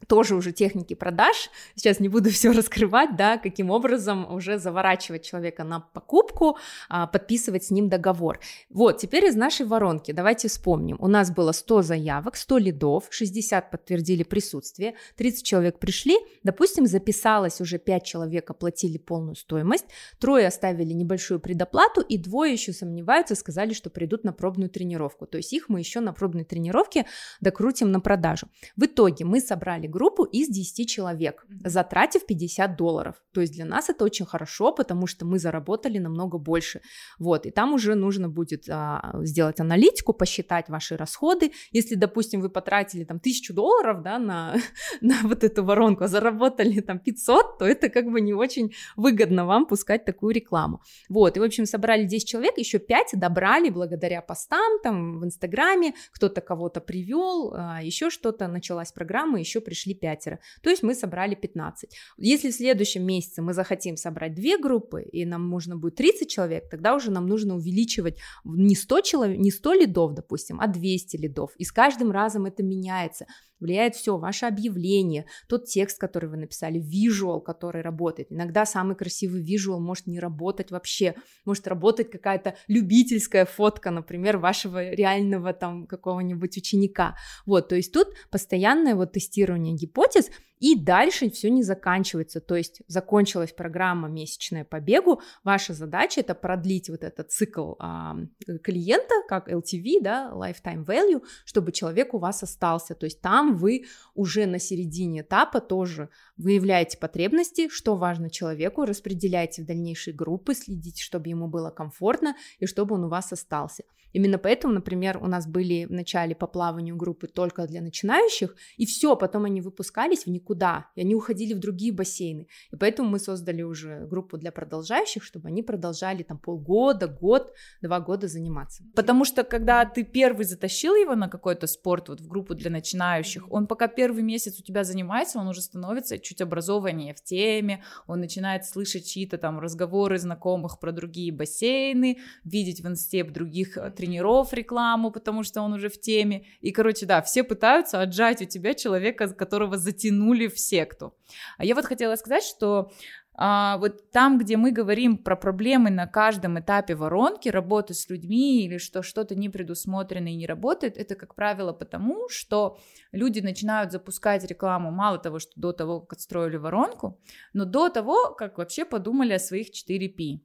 тоже уже техники продаж, сейчас не буду (laughs) все раскрывать, да, каким образом уже заворачивать человека на покупку, а, подписывать с ним договор. Вот, теперь из нашей воронки, давайте вспомним, у нас было 100 заявок, 100 лидов, 60 подтвердили присутствие, 30 человек пришли, допустим, записалось уже 5 человек, оплатили полную стоимость, трое оставили небольшую предоплату, и двое еще сомневаются, сказали, что придут на пробную тренировку, то есть их мы еще на пробной тренировке докрутим на продажу. В итоге мы собрали группу из 10 человек, затратив 50 долларов. То есть для нас это очень хорошо, потому что мы заработали намного больше. Вот, и там уже нужно будет а, сделать аналитику, посчитать ваши расходы. Если, допустим, вы потратили там 1000 долларов, да, на, (laughs) на вот эту воронку, а заработали там 500, то это как бы не очень выгодно вам пускать такую рекламу. Вот, и, в общем, собрали 10 человек, еще 5 добрали благодаря постам там в Инстаграме, кто-то кого-то привел, а, еще что-то, началась программа, еще пришли пришли пятеро. То есть мы собрали 15. Если в следующем месяце мы захотим собрать две группы, и нам нужно будет 30 человек, тогда уже нам нужно увеличивать не 100, человек, не 100 лидов, допустим, а 200 лидов. И с каждым разом это меняется влияет все, ваше объявление, тот текст, который вы написали, визуал, который работает. Иногда самый красивый визуал может не работать вообще, может работать какая-то любительская фотка, например, вашего реального там какого-нибудь ученика. Вот, то есть тут постоянное вот тестирование гипотез, и дальше все не заканчивается, то есть закончилась программа месячная по бегу, ваша задача это продлить вот этот цикл а, клиента, как LTV, да, lifetime value, чтобы человек у вас остался, то есть там вы уже на середине этапа тоже выявляете потребности, что важно человеку, распределяете в дальнейшие группы, следите, чтобы ему было комфортно и чтобы он у вас остался. Именно поэтому, например, у нас были в начале по плаванию группы только для начинающих, и все, потом они выпускались в никуда и они уходили в другие бассейны. И поэтому мы создали уже группу для продолжающих, чтобы они продолжали там полгода, год, два года заниматься. Потому что когда ты первый затащил его на какой-то спорт, вот в группу для начинающих, он пока первый месяц у тебя занимается, он уже становится чуть образованнее в теме, он начинает слышать чьи-то там разговоры знакомых про другие бассейны, видеть в инсте других э, тренеров рекламу, потому что он уже в теме. И, короче, да, все пытаются отжать у тебя человека, которого затянули в секту. А я вот хотела сказать, что а, вот там, где мы говорим про проблемы на каждом этапе воронки, работы с людьми или что что-то не предусмотрено и не работает, это, как правило, потому, что люди начинают запускать рекламу мало того, что до того, как отстроили воронку, но до того, как вообще подумали о своих 4P.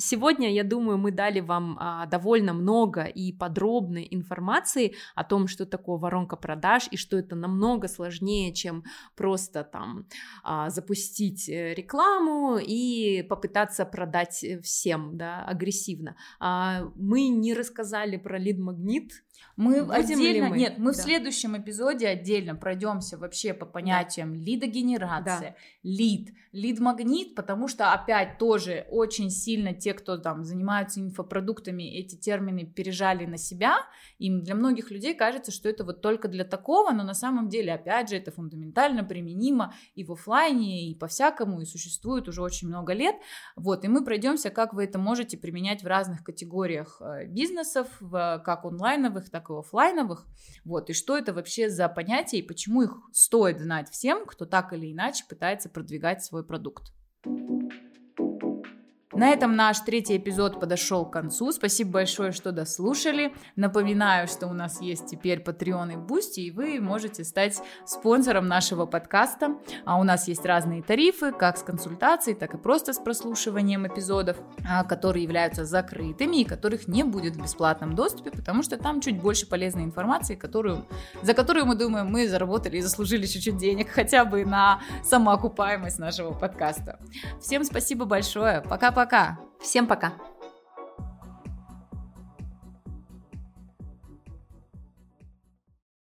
Сегодня, я думаю, мы дали вам а, довольно много и подробной информации о том, что такое воронка продаж и что это намного сложнее, чем просто там а, запустить э, рекламу и попытаться продать э, всем, да, агрессивно. А, мы не рассказали про лид-магнит, мы Будем отдельно, мы? нет, мы да. в следующем эпизоде отдельно пройдемся вообще по понятиям да. лидогенерация, да. лид, лид-магнит, потому что опять тоже очень сильно те, кто там занимаются инфопродуктами, эти термины пережали на себя, и для многих людей кажется, что это вот только для такого, но на самом деле, опять же, это фундаментально применимо и в офлайне, и по-всякому, и существует уже очень много лет, вот, и мы пройдемся, как вы это можете применять в разных категориях э, бизнесов, в, как онлайновых, онлайновых, так и офлайновых. Вот, и что это вообще за понятия и почему их стоит знать всем, кто так или иначе пытается продвигать свой продукт. На этом наш третий эпизод подошел к концу. Спасибо большое, что дослушали. Напоминаю, что у нас есть теперь Patreon и Boosty, и вы можете стать спонсором нашего подкаста. А у нас есть разные тарифы, как с консультацией, так и просто с прослушиванием эпизодов, а, которые являются закрытыми и которых не будет в бесплатном доступе, потому что там чуть больше полезной информации, которую, за которую мы думаем, мы заработали и заслужили чуть-чуть денег хотя бы на самоокупаемость нашего подкаста. Всем спасибо большое. Пока-пока. Всем пока.